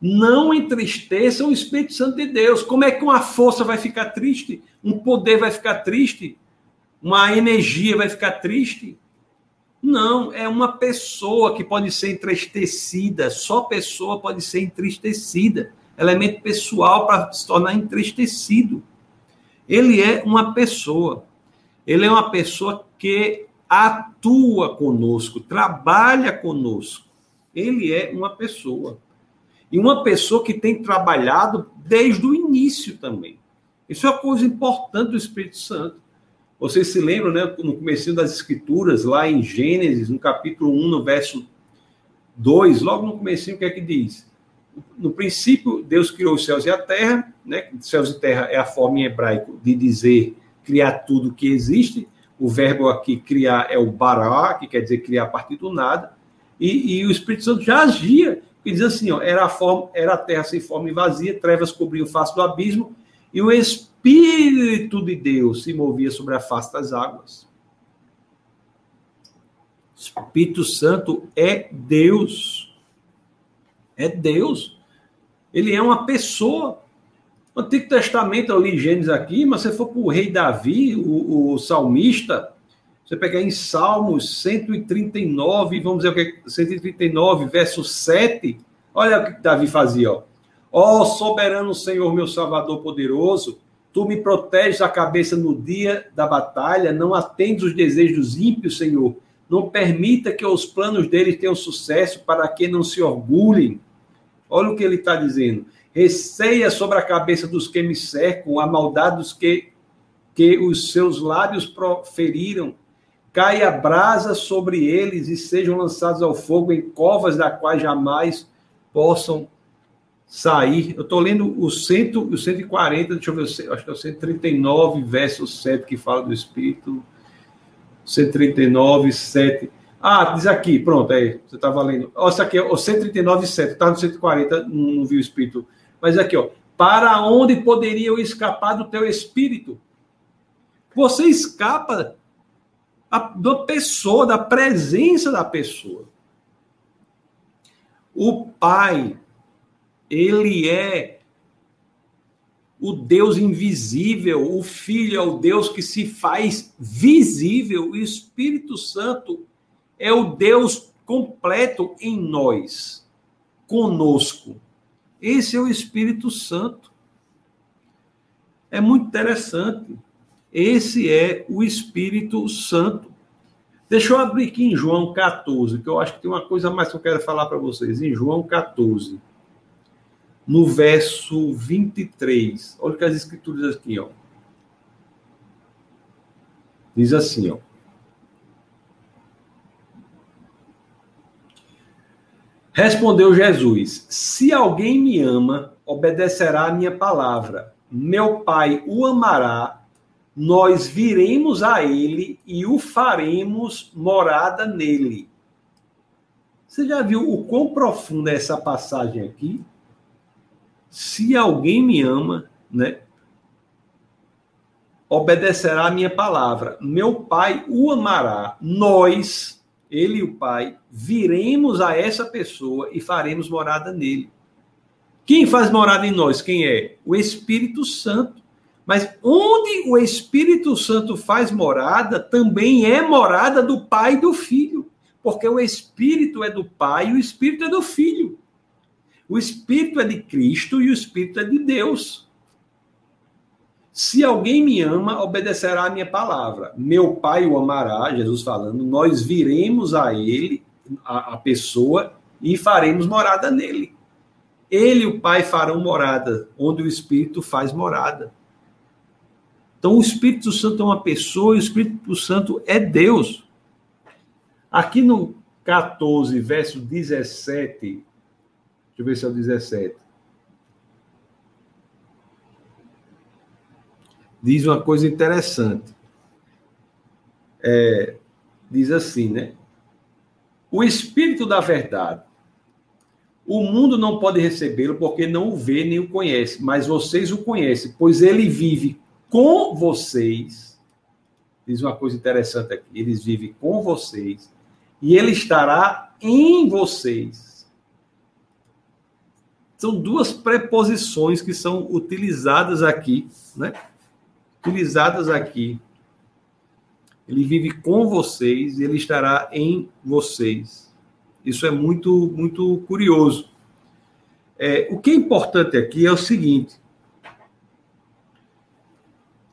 não entristeçam o Espírito Santo de Deus. Como é que uma força vai ficar triste? Um poder vai ficar triste? Uma energia vai ficar triste? Não, é uma pessoa que pode ser entristecida. Só pessoa pode ser entristecida. Elemento pessoal para se tornar entristecido. Ele é uma pessoa. Ele é uma pessoa que atua conosco, trabalha conosco. Ele é uma pessoa. E uma pessoa que tem trabalhado desde o início também. Isso é uma coisa importante do Espírito Santo. Vocês se lembram, né, no começo das Escrituras, lá em Gênesis, no capítulo 1, no verso 2, logo no começo, o que é que diz? No princípio, Deus criou os céus e a terra, né? Céus e terra é a forma em hebraico de dizer criar tudo que existe. O verbo aqui criar é o bará, que quer dizer criar a partir do nada. E, e o Espírito Santo já agia que diz assim, ó, era, a forma, era a terra sem forma e vazia, trevas cobriam face do abismo, e o Espírito de Deus se movia sobre a face das águas. Espírito Santo é Deus. É Deus. Ele é uma pessoa. No Antigo Testamento, eu li Gênesis aqui, mas se for para o rei Davi, o, o salmista, você pegar em Salmos 139, vamos dizer o que 139, verso 7, olha o que Davi fazia, ó. Ó oh, soberano Senhor, meu Salvador poderoso, tu me proteges a cabeça no dia da batalha, não atendes os desejos dos ímpios, Senhor. Não permita que os planos deles tenham sucesso para que não se orgulhem. Olha o que ele está dizendo. Receia sobre a cabeça dos que me cercam a maldade dos que, que os seus lábios proferiram caia brasa sobre eles e sejam lançados ao fogo em covas da quais jamais possam sair. Eu estou lendo o, cento, o 140, deixa eu ver, acho que é o 139, verso 7, que fala do Espírito. 139, 7. Ah, diz aqui, pronto, aí, você está valendo. Ó, isso aqui é o 139, 7, está no 140, não, não vi o Espírito. Mas aqui, ó. Para onde poderia eu escapar do teu Espírito? Você escapa da pessoa, da presença da pessoa. O Pai, ele é o Deus invisível, o Filho é o Deus que se faz visível, o Espírito Santo é o Deus completo em nós, conosco. Esse é o Espírito Santo. É muito interessante. Esse é o Espírito Santo. Deixa eu abrir aqui em João 14, que eu acho que tem uma coisa mais que eu quero falar para vocês. Em João 14, no verso 23. Olha que as escrituras aqui, ó. Diz assim, ó. Respondeu Jesus: Se alguém me ama, obedecerá a minha palavra. Meu Pai o amará, nós viremos a ele e o faremos morada nele. Você já viu o quão profunda é essa passagem aqui? Se alguém me ama, né? Obedecerá a minha palavra. Meu Pai o amará. Nós, ele e o Pai, viremos a essa pessoa e faremos morada nele. Quem faz morada em nós? Quem é? O Espírito Santo. Mas onde o Espírito Santo faz morada, também é morada do Pai e do Filho. Porque o Espírito é do Pai e o Espírito é do Filho. O Espírito é de Cristo e o Espírito é de Deus. Se alguém me ama, obedecerá a minha palavra. Meu Pai o amará, Jesus falando, nós viremos a ele, a, a pessoa, e faremos morada nele. Ele e o Pai farão morada, onde o Espírito faz morada. Então, o Espírito Santo é uma pessoa e o Espírito Santo é Deus. Aqui no 14, verso 17, deixa eu ver se é o 17. Diz uma coisa interessante. É, diz assim, né? O Espírito da Verdade, o mundo não pode recebê-lo porque não o vê nem o conhece, mas vocês o conhecem, pois ele vive com vocês. Diz uma coisa interessante aqui: eles vivem com vocês e ele estará em vocês. São duas preposições que são utilizadas aqui, né? Utilizadas aqui. Ele vive com vocês e ele estará em vocês. Isso é muito, muito curioso. É, o que é importante aqui é o seguinte: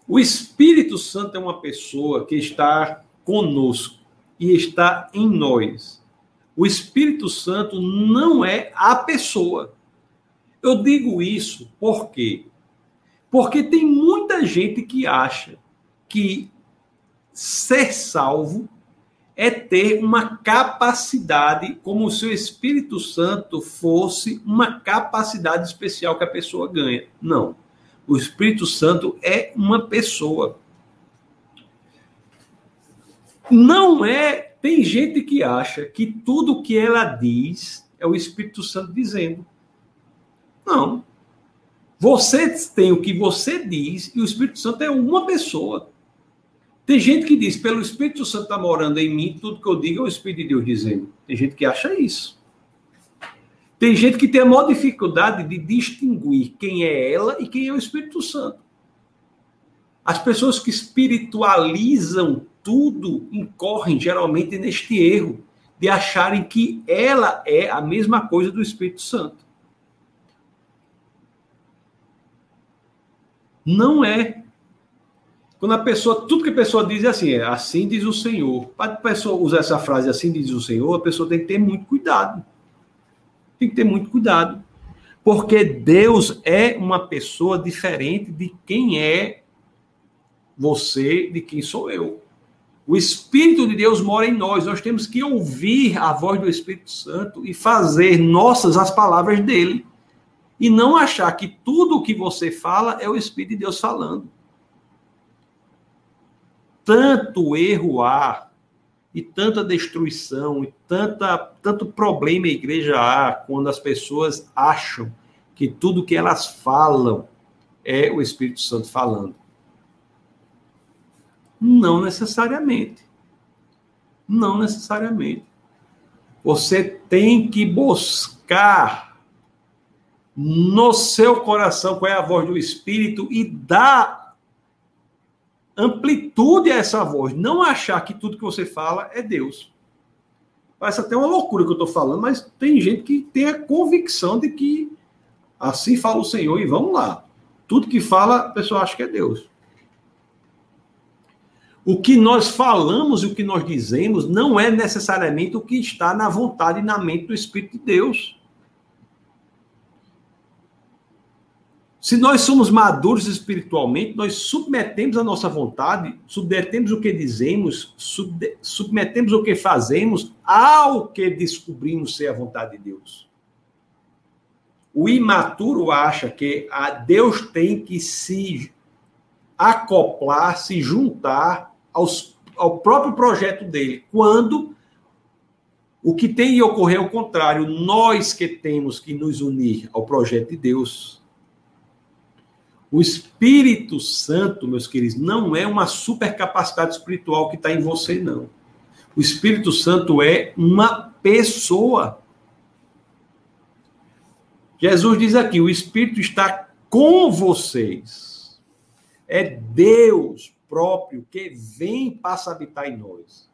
o Espírito Santo é uma pessoa que está conosco e está em nós. O Espírito Santo não é a pessoa. Eu digo isso por quê? Porque tem muita gente que acha que ser salvo é ter uma capacidade, como se o Espírito Santo fosse uma capacidade especial que a pessoa ganha. Não. O Espírito Santo é uma pessoa. Não é. Tem gente que acha que tudo que ela diz é o Espírito Santo dizendo. Não. Você tem o que você diz e o Espírito Santo é uma pessoa. Tem gente que diz, pelo Espírito Santo está morando em mim, tudo que eu digo é o Espírito de Deus dizendo. Tem gente que acha isso. Tem gente que tem a maior dificuldade de distinguir quem é ela e quem é o Espírito Santo. As pessoas que espiritualizam tudo incorrem geralmente neste erro de acharem que ela é a mesma coisa do Espírito Santo. Não é. Quando a pessoa, tudo que a pessoa diz é assim, é assim diz o Senhor. Para a pessoa usar essa frase assim diz o Senhor, a pessoa tem que ter muito cuidado. Tem que ter muito cuidado. Porque Deus é uma pessoa diferente de quem é você, de quem sou eu. O Espírito de Deus mora em nós. Nós temos que ouvir a voz do Espírito Santo e fazer nossas as palavras dele. E não achar que tudo o que você fala é o Espírito de Deus falando tanto erro há, e tanta destruição, e tanta, tanto problema a igreja há quando as pessoas acham que tudo que elas falam é o Espírito Santo falando. Não necessariamente. Não necessariamente. Você tem que buscar no seu coração qual é a voz do Espírito e dar amplitude a essa voz. Não achar que tudo que você fala é Deus. Parece até uma loucura que eu estou falando, mas tem gente que tem a convicção de que assim fala o Senhor e vamos lá. Tudo que fala, a pessoa acha que é Deus. O que nós falamos e o que nós dizemos não é necessariamente o que está na vontade e na mente do Espírito de Deus. Se nós somos maduros espiritualmente, nós submetemos a nossa vontade, submetemos o que dizemos, submetemos o que fazemos ao que descobrimos ser a vontade de Deus. O imaturo acha que a Deus tem que se acoplar, se juntar aos, ao próprio projeto dele, quando o que tem de ocorrer é o contrário, nós que temos que nos unir ao projeto de Deus. O Espírito Santo, meus queridos, não é uma supercapacidade espiritual que está em você, não. O Espírito Santo é uma pessoa. Jesus diz aqui: o Espírito está com vocês. É Deus próprio que vem e passa a habitar em nós.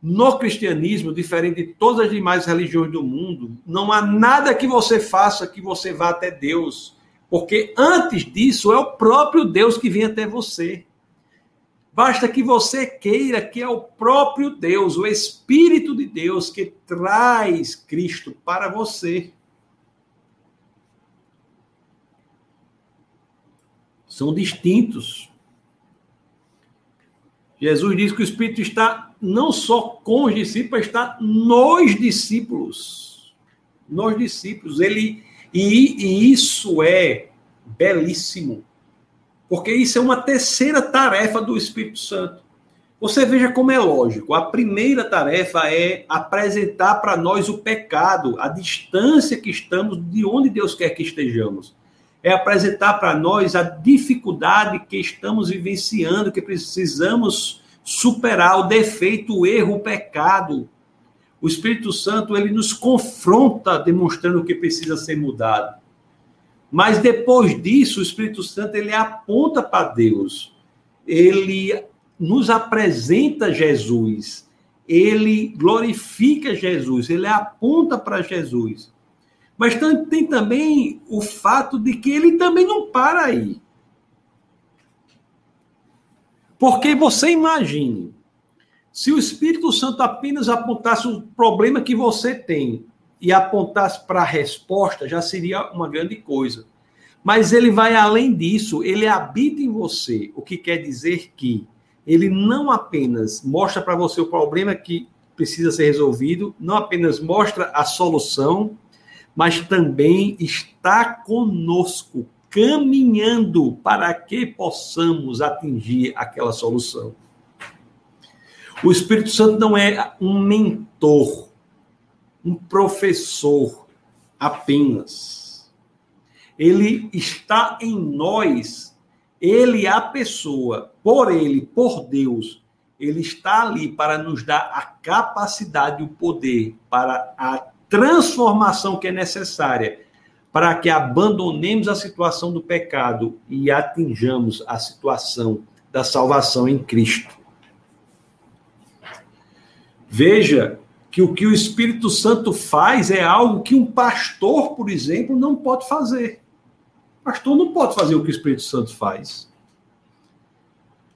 No cristianismo, diferente de todas as demais religiões do mundo, não há nada que você faça que você vá até Deus porque antes disso é o próprio Deus que vem até você. Basta que você queira que é o próprio Deus, o Espírito de Deus, que traz Cristo para você. São distintos. Jesus diz que o Espírito está não só com os discípulos, está nos discípulos. Nos discípulos. Ele e, e isso é belíssimo, porque isso é uma terceira tarefa do Espírito Santo. Você veja como é lógico. A primeira tarefa é apresentar para nós o pecado, a distância que estamos de onde Deus quer que estejamos. É apresentar para nós a dificuldade que estamos vivenciando, que precisamos superar, o defeito, o erro, o pecado. O Espírito Santo ele nos confronta demonstrando o que precisa ser mudado. Mas depois disso, o Espírito Santo ele aponta para Deus. Ele nos apresenta Jesus. Ele glorifica Jesus, ele aponta para Jesus. Mas tem também o fato de que ele também não para aí. Porque você imagine, se o Espírito Santo apenas apontasse o problema que você tem e apontasse para a resposta, já seria uma grande coisa. Mas ele vai além disso, ele habita em você, o que quer dizer que ele não apenas mostra para você o problema que precisa ser resolvido, não apenas mostra a solução, mas também está conosco, caminhando para que possamos atingir aquela solução. O Espírito Santo não é um mentor, um professor apenas. Ele está em nós, ele é a pessoa, por ele, por Deus, ele está ali para nos dar a capacidade, o poder para a transformação que é necessária para que abandonemos a situação do pecado e atinjamos a situação da salvação em Cristo. Veja que o que o Espírito Santo faz é algo que um pastor, por exemplo, não pode fazer. O pastor não pode fazer o que o Espírito Santo faz.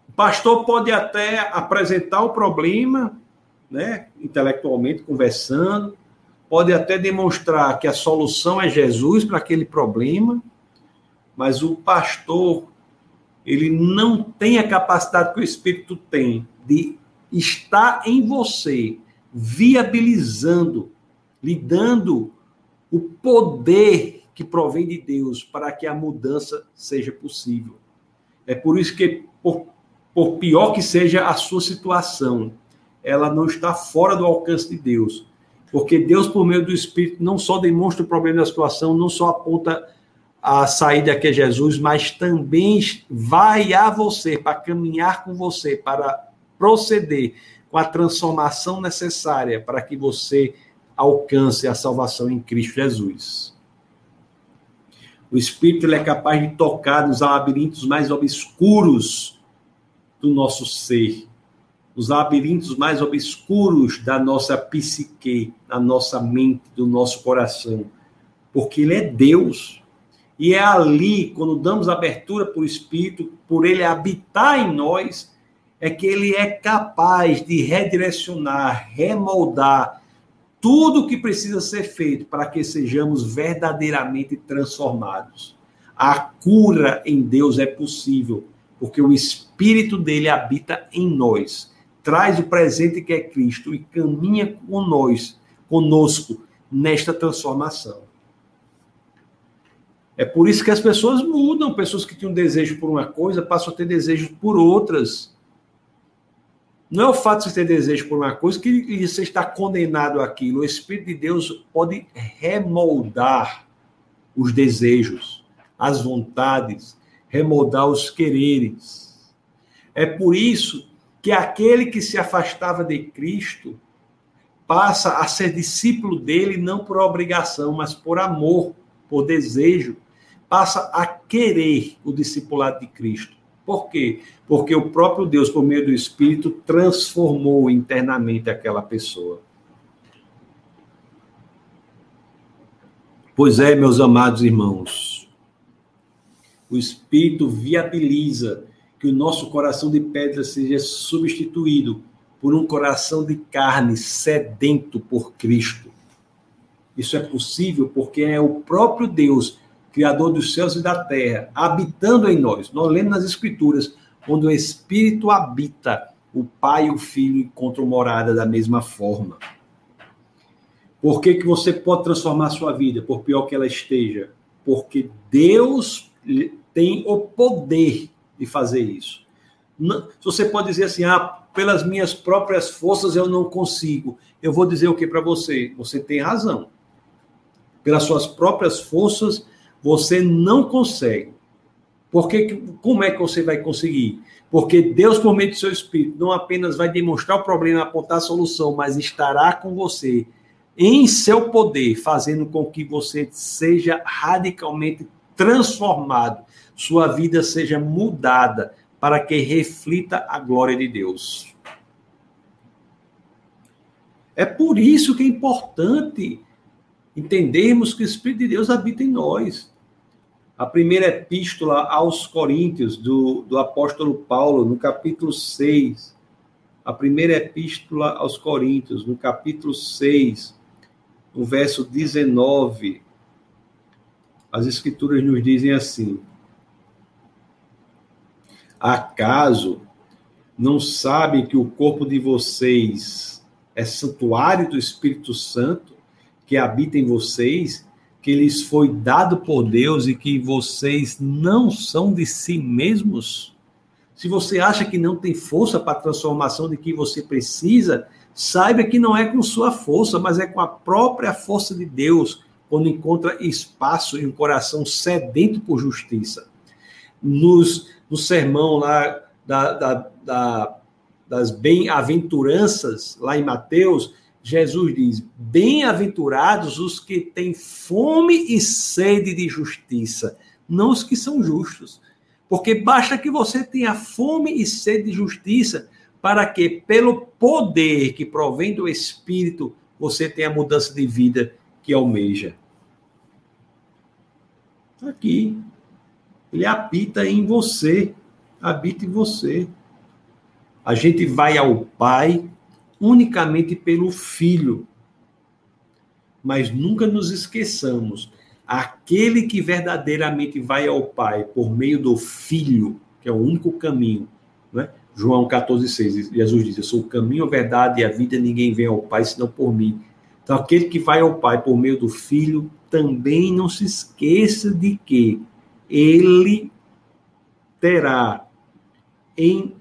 O pastor pode até apresentar o problema, né, intelectualmente conversando, pode até demonstrar que a solução é Jesus para aquele problema, mas o pastor ele não tem a capacidade que o Espírito tem de está em você, viabilizando, lhe dando o poder que provém de Deus para que a mudança seja possível. É por isso que, por, por pior que seja a sua situação, ela não está fora do alcance de Deus. Porque Deus, por meio do Espírito, não só demonstra o problema da situação, não só aponta a saída que é Jesus, mas também vai a você, para caminhar com você, para proceder com a transformação necessária para que você alcance a salvação em Cristo Jesus. O Espírito é capaz de tocar nos labirintos mais obscuros do nosso ser, nos labirintos mais obscuros da nossa psique, da nossa mente, do nosso coração, porque Ele é Deus. E é ali, quando damos abertura para o Espírito, por Ele habitar em nós, é que ele é capaz de redirecionar, remoldar tudo o que precisa ser feito para que sejamos verdadeiramente transformados. A cura em Deus é possível, porque o Espírito dele habita em nós, traz o presente que é Cristo e caminha com nós, conosco, nesta transformação. É por isso que as pessoas mudam, pessoas que tinham desejo por uma coisa passam a ter desejo por outras. Não é o fato de você ter desejo por uma coisa que você está condenado àquilo. O Espírito de Deus pode remoldar os desejos, as vontades, remoldar os quereres. É por isso que aquele que se afastava de Cristo passa a ser discípulo dele não por obrigação, mas por amor, por desejo, passa a querer o discipulado de Cristo. Por quê? Porque o próprio Deus, por meio do Espírito, transformou internamente aquela pessoa. Pois é, meus amados irmãos, o Espírito viabiliza que o nosso coração de pedra seja substituído por um coração de carne sedento por Cristo. Isso é possível porque é o próprio Deus Criador dos céus e da terra, habitando em nós. Nós lemos nas Escrituras, onde o Espírito habita, o Pai e o Filho encontram morada da mesma forma. Por que, que você pode transformar sua vida, por pior que ela esteja? Porque Deus tem o poder de fazer isso. Você pode dizer assim, ah, pelas minhas próprias forças eu não consigo. Eu vou dizer o que para você? Você tem razão. Pelas suas próprias forças você não consegue. Porque como é que você vai conseguir? Porque Deus, por meio do seu Espírito, não apenas vai demonstrar o problema, apontar a solução, mas estará com você em seu poder, fazendo com que você seja radicalmente transformado, sua vida seja mudada para que reflita a glória de Deus. É por isso que é importante entendermos que o Espírito de Deus habita em nós. A primeira epístola aos Coríntios, do, do apóstolo Paulo, no capítulo 6. A primeira epístola aos Coríntios, no capítulo 6, no verso 19. As Escrituras nos dizem assim: Acaso não sabem que o corpo de vocês é santuário do Espírito Santo? Que habita em vocês, que lhes foi dado por Deus e que vocês não são de si mesmos? Se você acha que não tem força para a transformação de que você precisa, saiba que não é com sua força, mas é com a própria força de Deus, quando encontra espaço em um coração sedento por justiça. Nos, no sermão lá da, da, da, das bem-aventuranças, lá em Mateus, Jesus diz: Bem-aventurados os que têm fome e sede de justiça, não os que são justos. Porque basta que você tenha fome e sede de justiça para que, pelo poder que provém do Espírito, você tenha a mudança de vida que almeja. Aqui. Ele habita em você. Habita em você. A gente vai ao Pai unicamente pelo Filho. Mas nunca nos esqueçamos, aquele que verdadeiramente vai ao Pai por meio do Filho, que é o único caminho, né? João 14,6, Jesus diz: Eu sou o caminho, a verdade e a vida, ninguém vem ao Pai senão por mim. Então, aquele que vai ao Pai por meio do Filho, também não se esqueça de que ele terá em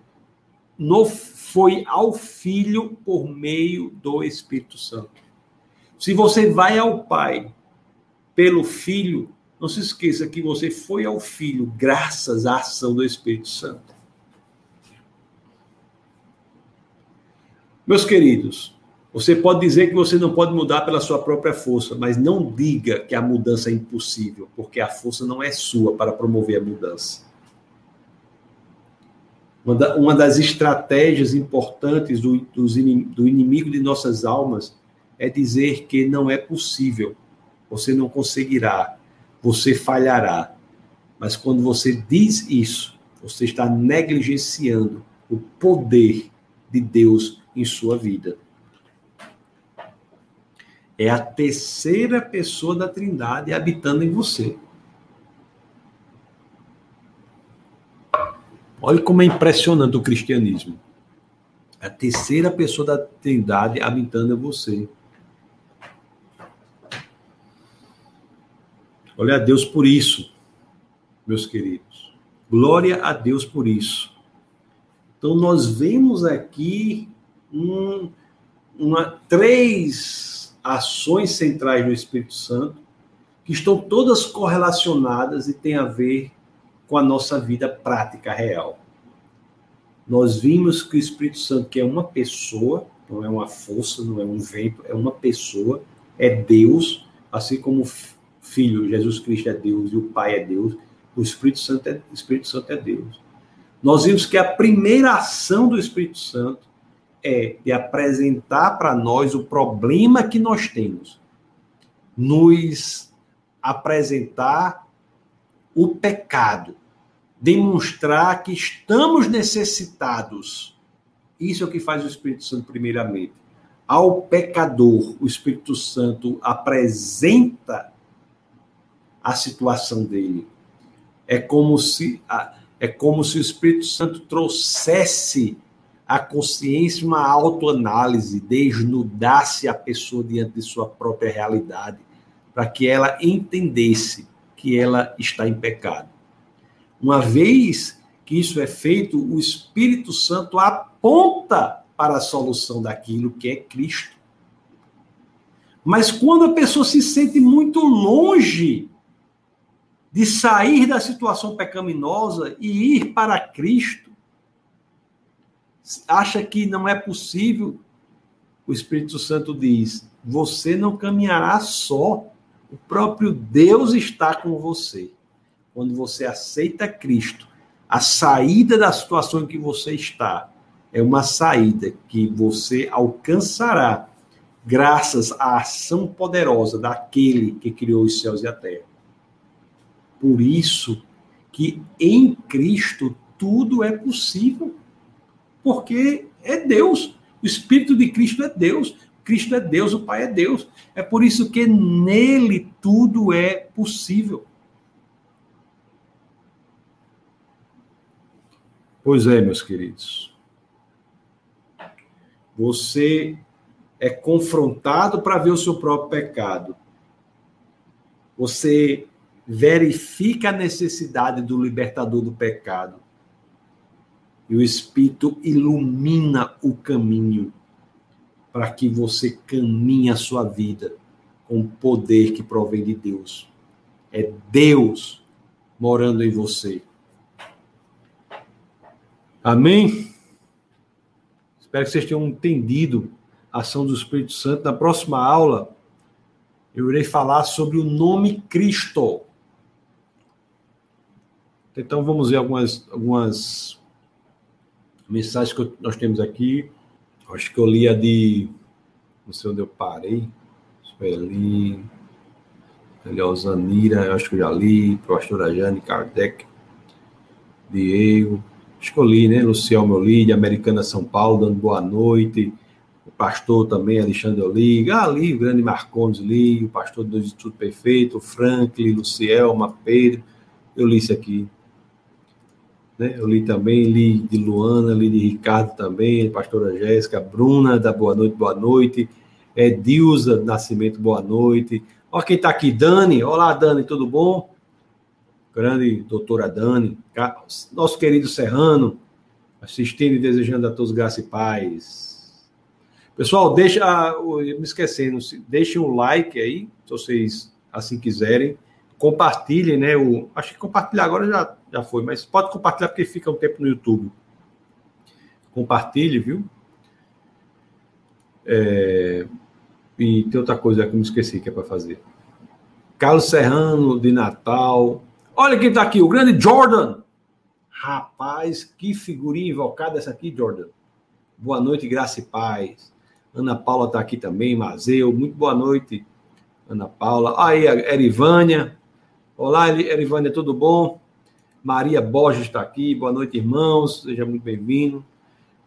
no foi ao Filho por meio do Espírito Santo. Se você vai ao Pai pelo Filho, não se esqueça que você foi ao Filho graças à ação do Espírito Santo. Meus queridos, você pode dizer que você não pode mudar pela sua própria força, mas não diga que a mudança é impossível, porque a força não é sua para promover a mudança. Uma das estratégias importantes do, do inimigo de nossas almas é dizer que não é possível, você não conseguirá, você falhará. Mas quando você diz isso, você está negligenciando o poder de Deus em sua vida. É a terceira pessoa da Trindade habitando em você. Olha como é impressionante o cristianismo. A terceira pessoa da Trindade habitando em você. Olha a Deus por isso, meus queridos. Glória a Deus por isso. Então, nós vemos aqui um, uma, três ações centrais do Espírito Santo que estão todas correlacionadas e têm a ver com a nossa vida prática real. Nós vimos que o Espírito Santo, que é uma pessoa, não é uma força, não é um vento, é uma pessoa, é Deus, assim como o Filho, Jesus Cristo é Deus e o Pai é Deus, o Espírito Santo é, Espírito Santo é Deus. Nós vimos que a primeira ação do Espírito Santo é de apresentar para nós o problema que nós temos, nos apresentar o pecado, demonstrar que estamos necessitados. Isso é o que faz o Espírito Santo, primeiramente. Ao pecador, o Espírito Santo apresenta a situação dele. É como se é como se o Espírito Santo trouxesse a consciência uma autoanálise, desnudasse a pessoa diante de sua própria realidade, para que ela entendesse que ela está em pecado. Uma vez que isso é feito, o Espírito Santo aponta para a solução daquilo que é Cristo. Mas quando a pessoa se sente muito longe de sair da situação pecaminosa e ir para Cristo, acha que não é possível, o Espírito Santo diz: você não caminhará só, o próprio Deus está com você. Quando você aceita Cristo, a saída da situação em que você está é uma saída que você alcançará graças à ação poderosa daquele que criou os céus e a terra. Por isso que em Cristo tudo é possível porque é Deus. O Espírito de Cristo é Deus. Cristo é Deus, o Pai é Deus. É por isso que nele tudo é possível. Pois é, meus queridos. Você é confrontado para ver o seu próprio pecado. Você verifica a necessidade do libertador do pecado. E o Espírito ilumina o caminho para que você caminhe a sua vida com o poder que provém de Deus. É Deus morando em você. Amém? Espero que vocês tenham entendido a ação do Espírito Santo. Na próxima aula, eu irei falar sobre o nome Cristo. Então, vamos ver algumas, algumas mensagens que nós temos aqui. Acho que eu li a de. Não sei onde eu parei. Sueli. Eliozanira, acho que eu já li. Pastora Jane Kardec. Diego. Acho que eu li, né? Luciel meu li, de Americana São Paulo, dando boa noite. O pastor também, Alexandre Oli. Ah, li, o grande Marcondes li. O pastor do Instituto Perfeito, Franklin, Luciel, Pedro. Eu li isso aqui. Né? Eu li também, li de Luana, li de Ricardo também, pastora Jéssica, Bruna, da Boa Noite, Boa Noite, é, Dilza Nascimento, Boa Noite. Olha quem está aqui, Dani. Olá, Dani, tudo bom? Grande doutora Dani, nosso querido Serrano, assistindo e desejando a todos graça e paz. Pessoal, deixa, me esquecendo, deixem um like aí, se vocês assim quiserem compartilhem, né? O, acho que compartilhar agora já, já foi, mas pode compartilhar porque fica um tempo no YouTube. Compartilhe, viu? É, e tem outra coisa que eu me esqueci que é para fazer. Carlos Serrano, de Natal. Olha quem está aqui, o grande Jordan. Rapaz, que figurinha invocada essa aqui, Jordan. Boa noite, graça e paz. Ana Paula está aqui também, Mazeu. Muito boa noite, Ana Paula. Aí, a Erivânia. Olá, Erivânia, tudo bom? Maria Borges está aqui. Boa noite, irmãos. Seja muito bem-vindo.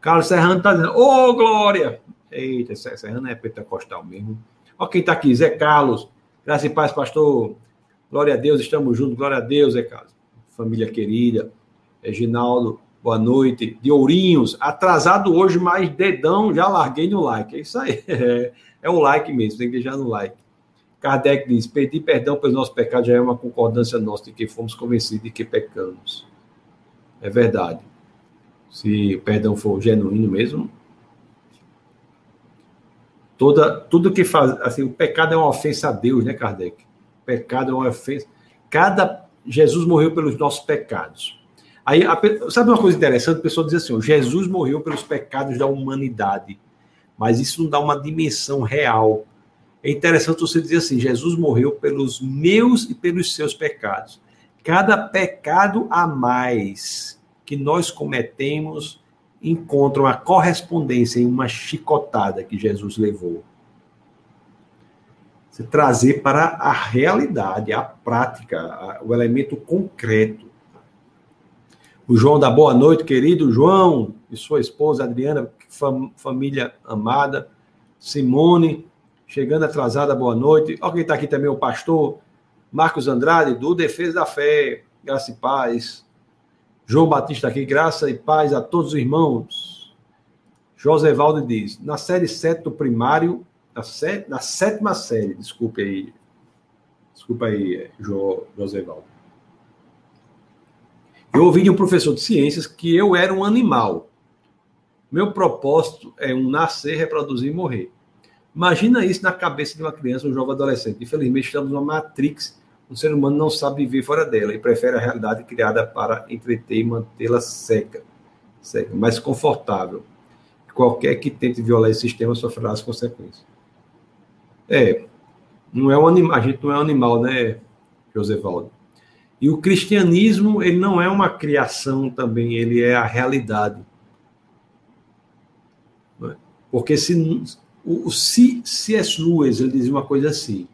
Carlos Serrano está dizendo: Ô, oh, Glória! Eita, Serrano é pentecostal mesmo. Ó, quem está aqui, Zé Carlos. Graças e paz, pastor. Glória a Deus, estamos juntos. Glória a Deus, Zé Carlos. Família querida. Reginaldo, boa noite. De Ourinhos, atrasado hoje, mas dedão, já larguei no like. É isso aí. [laughs] É o like mesmo, tem que deixar no like. Kardec diz: pedir perdão pelos nossos pecados já é uma concordância nossa de que fomos convencidos de que pecamos. É verdade. Se o perdão for genuíno mesmo, toda tudo que faz, assim, o pecado é uma ofensa a Deus, né, Kardec? O pecado é uma ofensa. Cada Jesus morreu pelos nossos pecados. Aí, a, sabe uma coisa interessante? A pessoa diz assim: Jesus morreu pelos pecados da humanidade, mas isso não dá uma dimensão real. É interessante você dizer assim: Jesus morreu pelos meus e pelos seus pecados. Cada pecado a mais que nós cometemos encontra uma correspondência em uma chicotada que Jesus levou. Você trazer para a realidade, a prática, o elemento concreto. O João da boa noite, querido João, e sua esposa Adriana, fam, família amada. Simone, chegando atrasada, boa noite. Olha quem está aqui também, o pastor Marcos Andrade, do Defesa da Fé. Graça e paz. João Batista aqui, graça e paz a todos os irmãos. José Valdo diz: na série 7 do primário, na, sé, na sétima série, desculpe aí, desculpa aí, jo, José Valdo. Eu ouvi de um professor de ciências que eu era um animal. Meu propósito é um nascer, reproduzir e morrer. Imagina isso na cabeça de uma criança, um jovem adolescente. Infelizmente, estamos numa matrix. O ser humano não sabe viver fora dela e prefere a realidade criada para entreter e mantê-la seca, seca, mais confortável. Qualquer que tente violar esse sistema sofrerá as consequências. É, não é um animal, a gente não é um animal, né, José Valdo? E o cristianismo, ele não é uma criação também, ele é a realidade. É? Porque se o, o C.S. Lewis, ele diz uma coisa assim,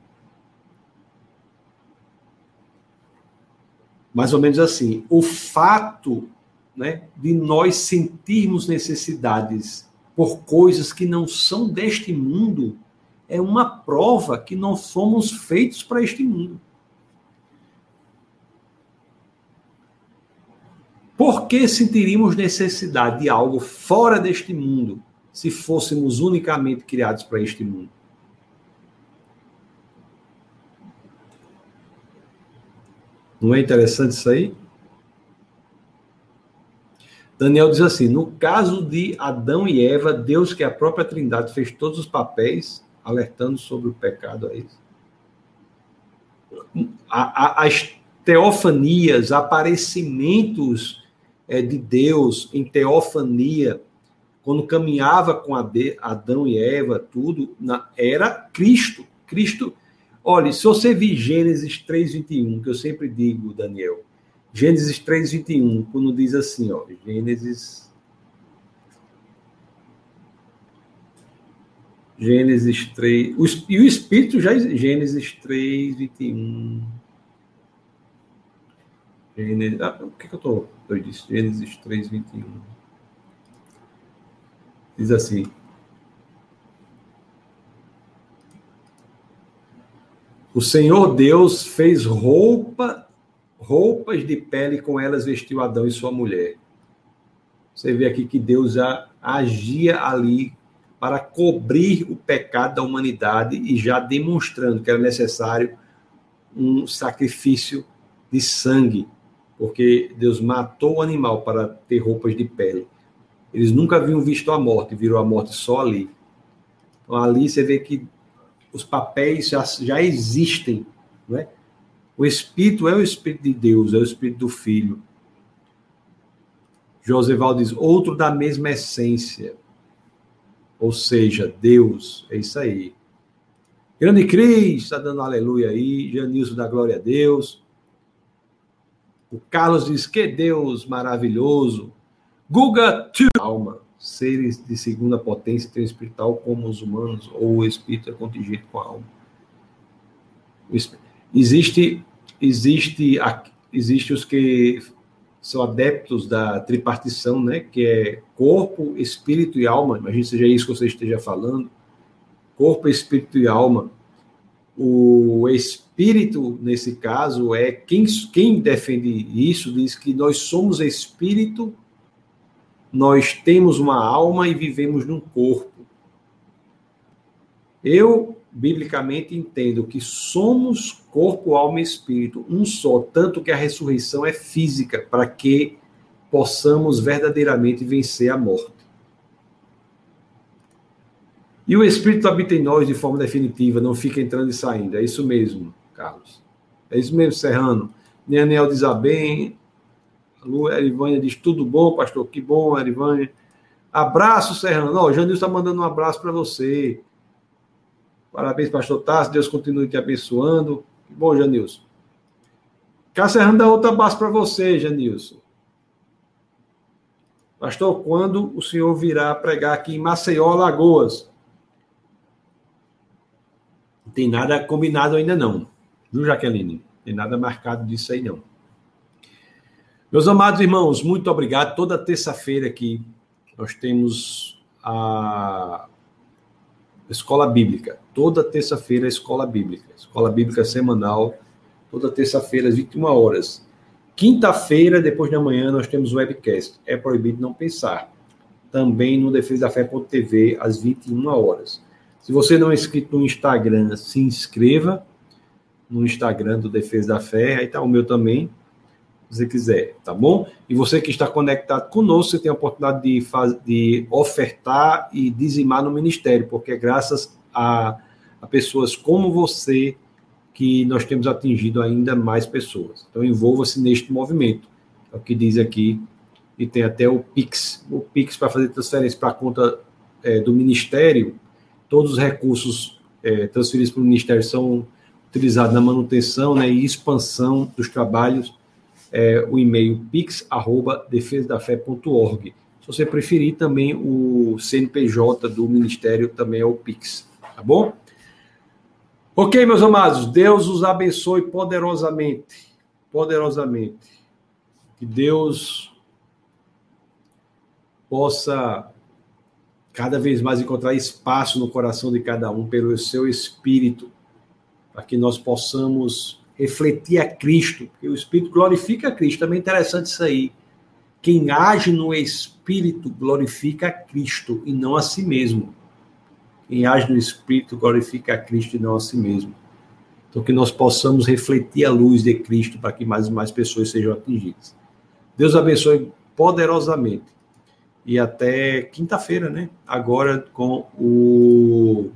mais ou menos assim, o fato né, de nós sentirmos necessidades por coisas que não são deste mundo é uma prova que não fomos feitos para este mundo. Por que sentiríamos necessidade de algo fora deste mundo se fôssemos unicamente criados para este mundo? Não é interessante isso aí? Daniel diz assim: no caso de Adão e Eva, Deus, que é a própria Trindade, fez todos os papéis, alertando sobre o pecado a eles. As teofanias, aparecimentos é, de Deus em teofania, quando caminhava com Adão e Eva, tudo, era Cristo. Cristo. Olha, se você vir Gênesis 3,21, que eu sempre digo, Daniel, Gênesis 3,21, quando diz assim, ó, Gênesis. Gênesis 3. O, e o Espírito já. Gênesis 3, 21. Gênesis, ah, o que, que eu estou doido Gênesis 3, 21. Diz assim. O Senhor Deus fez roupa, roupas de pele com elas vestiu Adão e sua mulher. Você vê aqui que Deus já agia ali para cobrir o pecado da humanidade e já demonstrando que era necessário um sacrifício de sangue porque Deus matou o animal para ter roupas de pele. Eles nunca haviam visto a morte, viram a morte só ali. Então, ali você vê que os papéis já, já existem. É? O Espírito é o Espírito de Deus, é o Espírito do Filho. Joseval diz, outro da mesma essência. Ou seja, Deus, é isso aí. Grande Cris, está dando aleluia aí. Janilson da glória a Deus. O Carlos diz que Deus maravilhoso. Guga, alma, seres de segunda potência, espiritual como os humanos, ou o espírito é contingente com a alma. Existe, existe, existe os que são adeptos da tripartição, né? Que é corpo, espírito e alma. Imagina seja isso que você esteja falando. Corpo, espírito e alma. O espírito, nesse caso, é quem, quem defende isso, diz que nós somos espírito nós temos uma alma e vivemos num corpo. Eu, biblicamente, entendo que somos corpo, alma e espírito, um só, tanto que a ressurreição é física, para que possamos verdadeiramente vencer a morte. E o Espírito habita em nós de forma definitiva, não fica entrando e saindo. É isso mesmo, Carlos. É isso mesmo, Serrano. Neanel diz a bem. Lu Erivânia diz tudo bom, pastor. Que bom, Erivânia. Abraço, Serrano. Ó, o Janilson está mandando um abraço para você. Parabéns, pastor Tassi. Deus continue te abençoando. Que bom, Janilson. Cá Serrano dá outro abraço para você, Janilson. Pastor, quando o senhor virá pregar aqui em Maceió, Lagoas? Não tem nada combinado ainda não. Viu, Jaqueline? Não tem nada marcado disso aí não. Meus amados irmãos, muito obrigado. Toda terça-feira aqui nós temos a Escola Bíblica. Toda terça-feira a Escola Bíblica. Escola Bíblica semanal. Toda terça-feira às 21 horas. Quinta-feira, depois da manhã, nós temos o webcast. É proibido não pensar. Também no Defesa da Fé.tv, às 21 horas. Se você não é inscrito no Instagram, se inscreva no Instagram do Defesa da Fé. Aí está o meu também, você quiser, tá bom? E você que está conectado conosco, você tem a oportunidade de, faz, de ofertar e dizimar no ministério, porque é graças a, a pessoas como você que nós temos atingido ainda mais pessoas. Então, envolva-se neste movimento. É o que diz aqui. E tem até o Pix. O Pix para fazer transferência para a conta é, do Ministério. Todos os recursos é, transferidos para o Ministério são utilizados na manutenção né, e expansão dos trabalhos. É, o e-mail pix.defesadafé.org. Se você preferir, também o CNPJ do Ministério também é o Pix. Tá bom? Ok, meus amados, Deus os abençoe poderosamente, poderosamente. Que Deus possa cada vez mais encontrar espaço no coração de cada um pelo seu espírito, para que nós possamos refletir a Cristo, porque o espírito glorifica a Cristo. Também é interessante isso aí. Quem age no espírito glorifica a Cristo e não a si mesmo. Quem age no Espírito glorifica a Cristo e não a si mesmo. Então, que nós possamos refletir a luz de Cristo para que mais e mais pessoas sejam atingidas. Deus abençoe poderosamente. E até quinta-feira, né? Agora com o.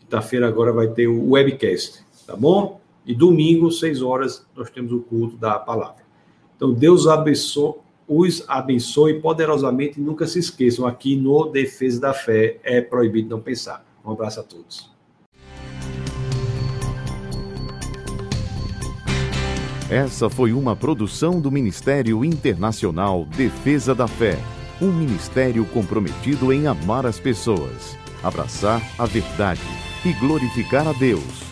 Quinta-feira agora vai ter o webcast, tá bom? E domingo, seis horas, nós temos o culto da palavra. Então, Deus abençoe, os abençoe poderosamente e nunca se esqueçam, aqui no Defesa da Fé é proibido não pensar. Um abraço a todos. Essa foi uma produção do Ministério Internacional Defesa da Fé, um ministério comprometido em amar as pessoas, abraçar a verdade e glorificar a Deus.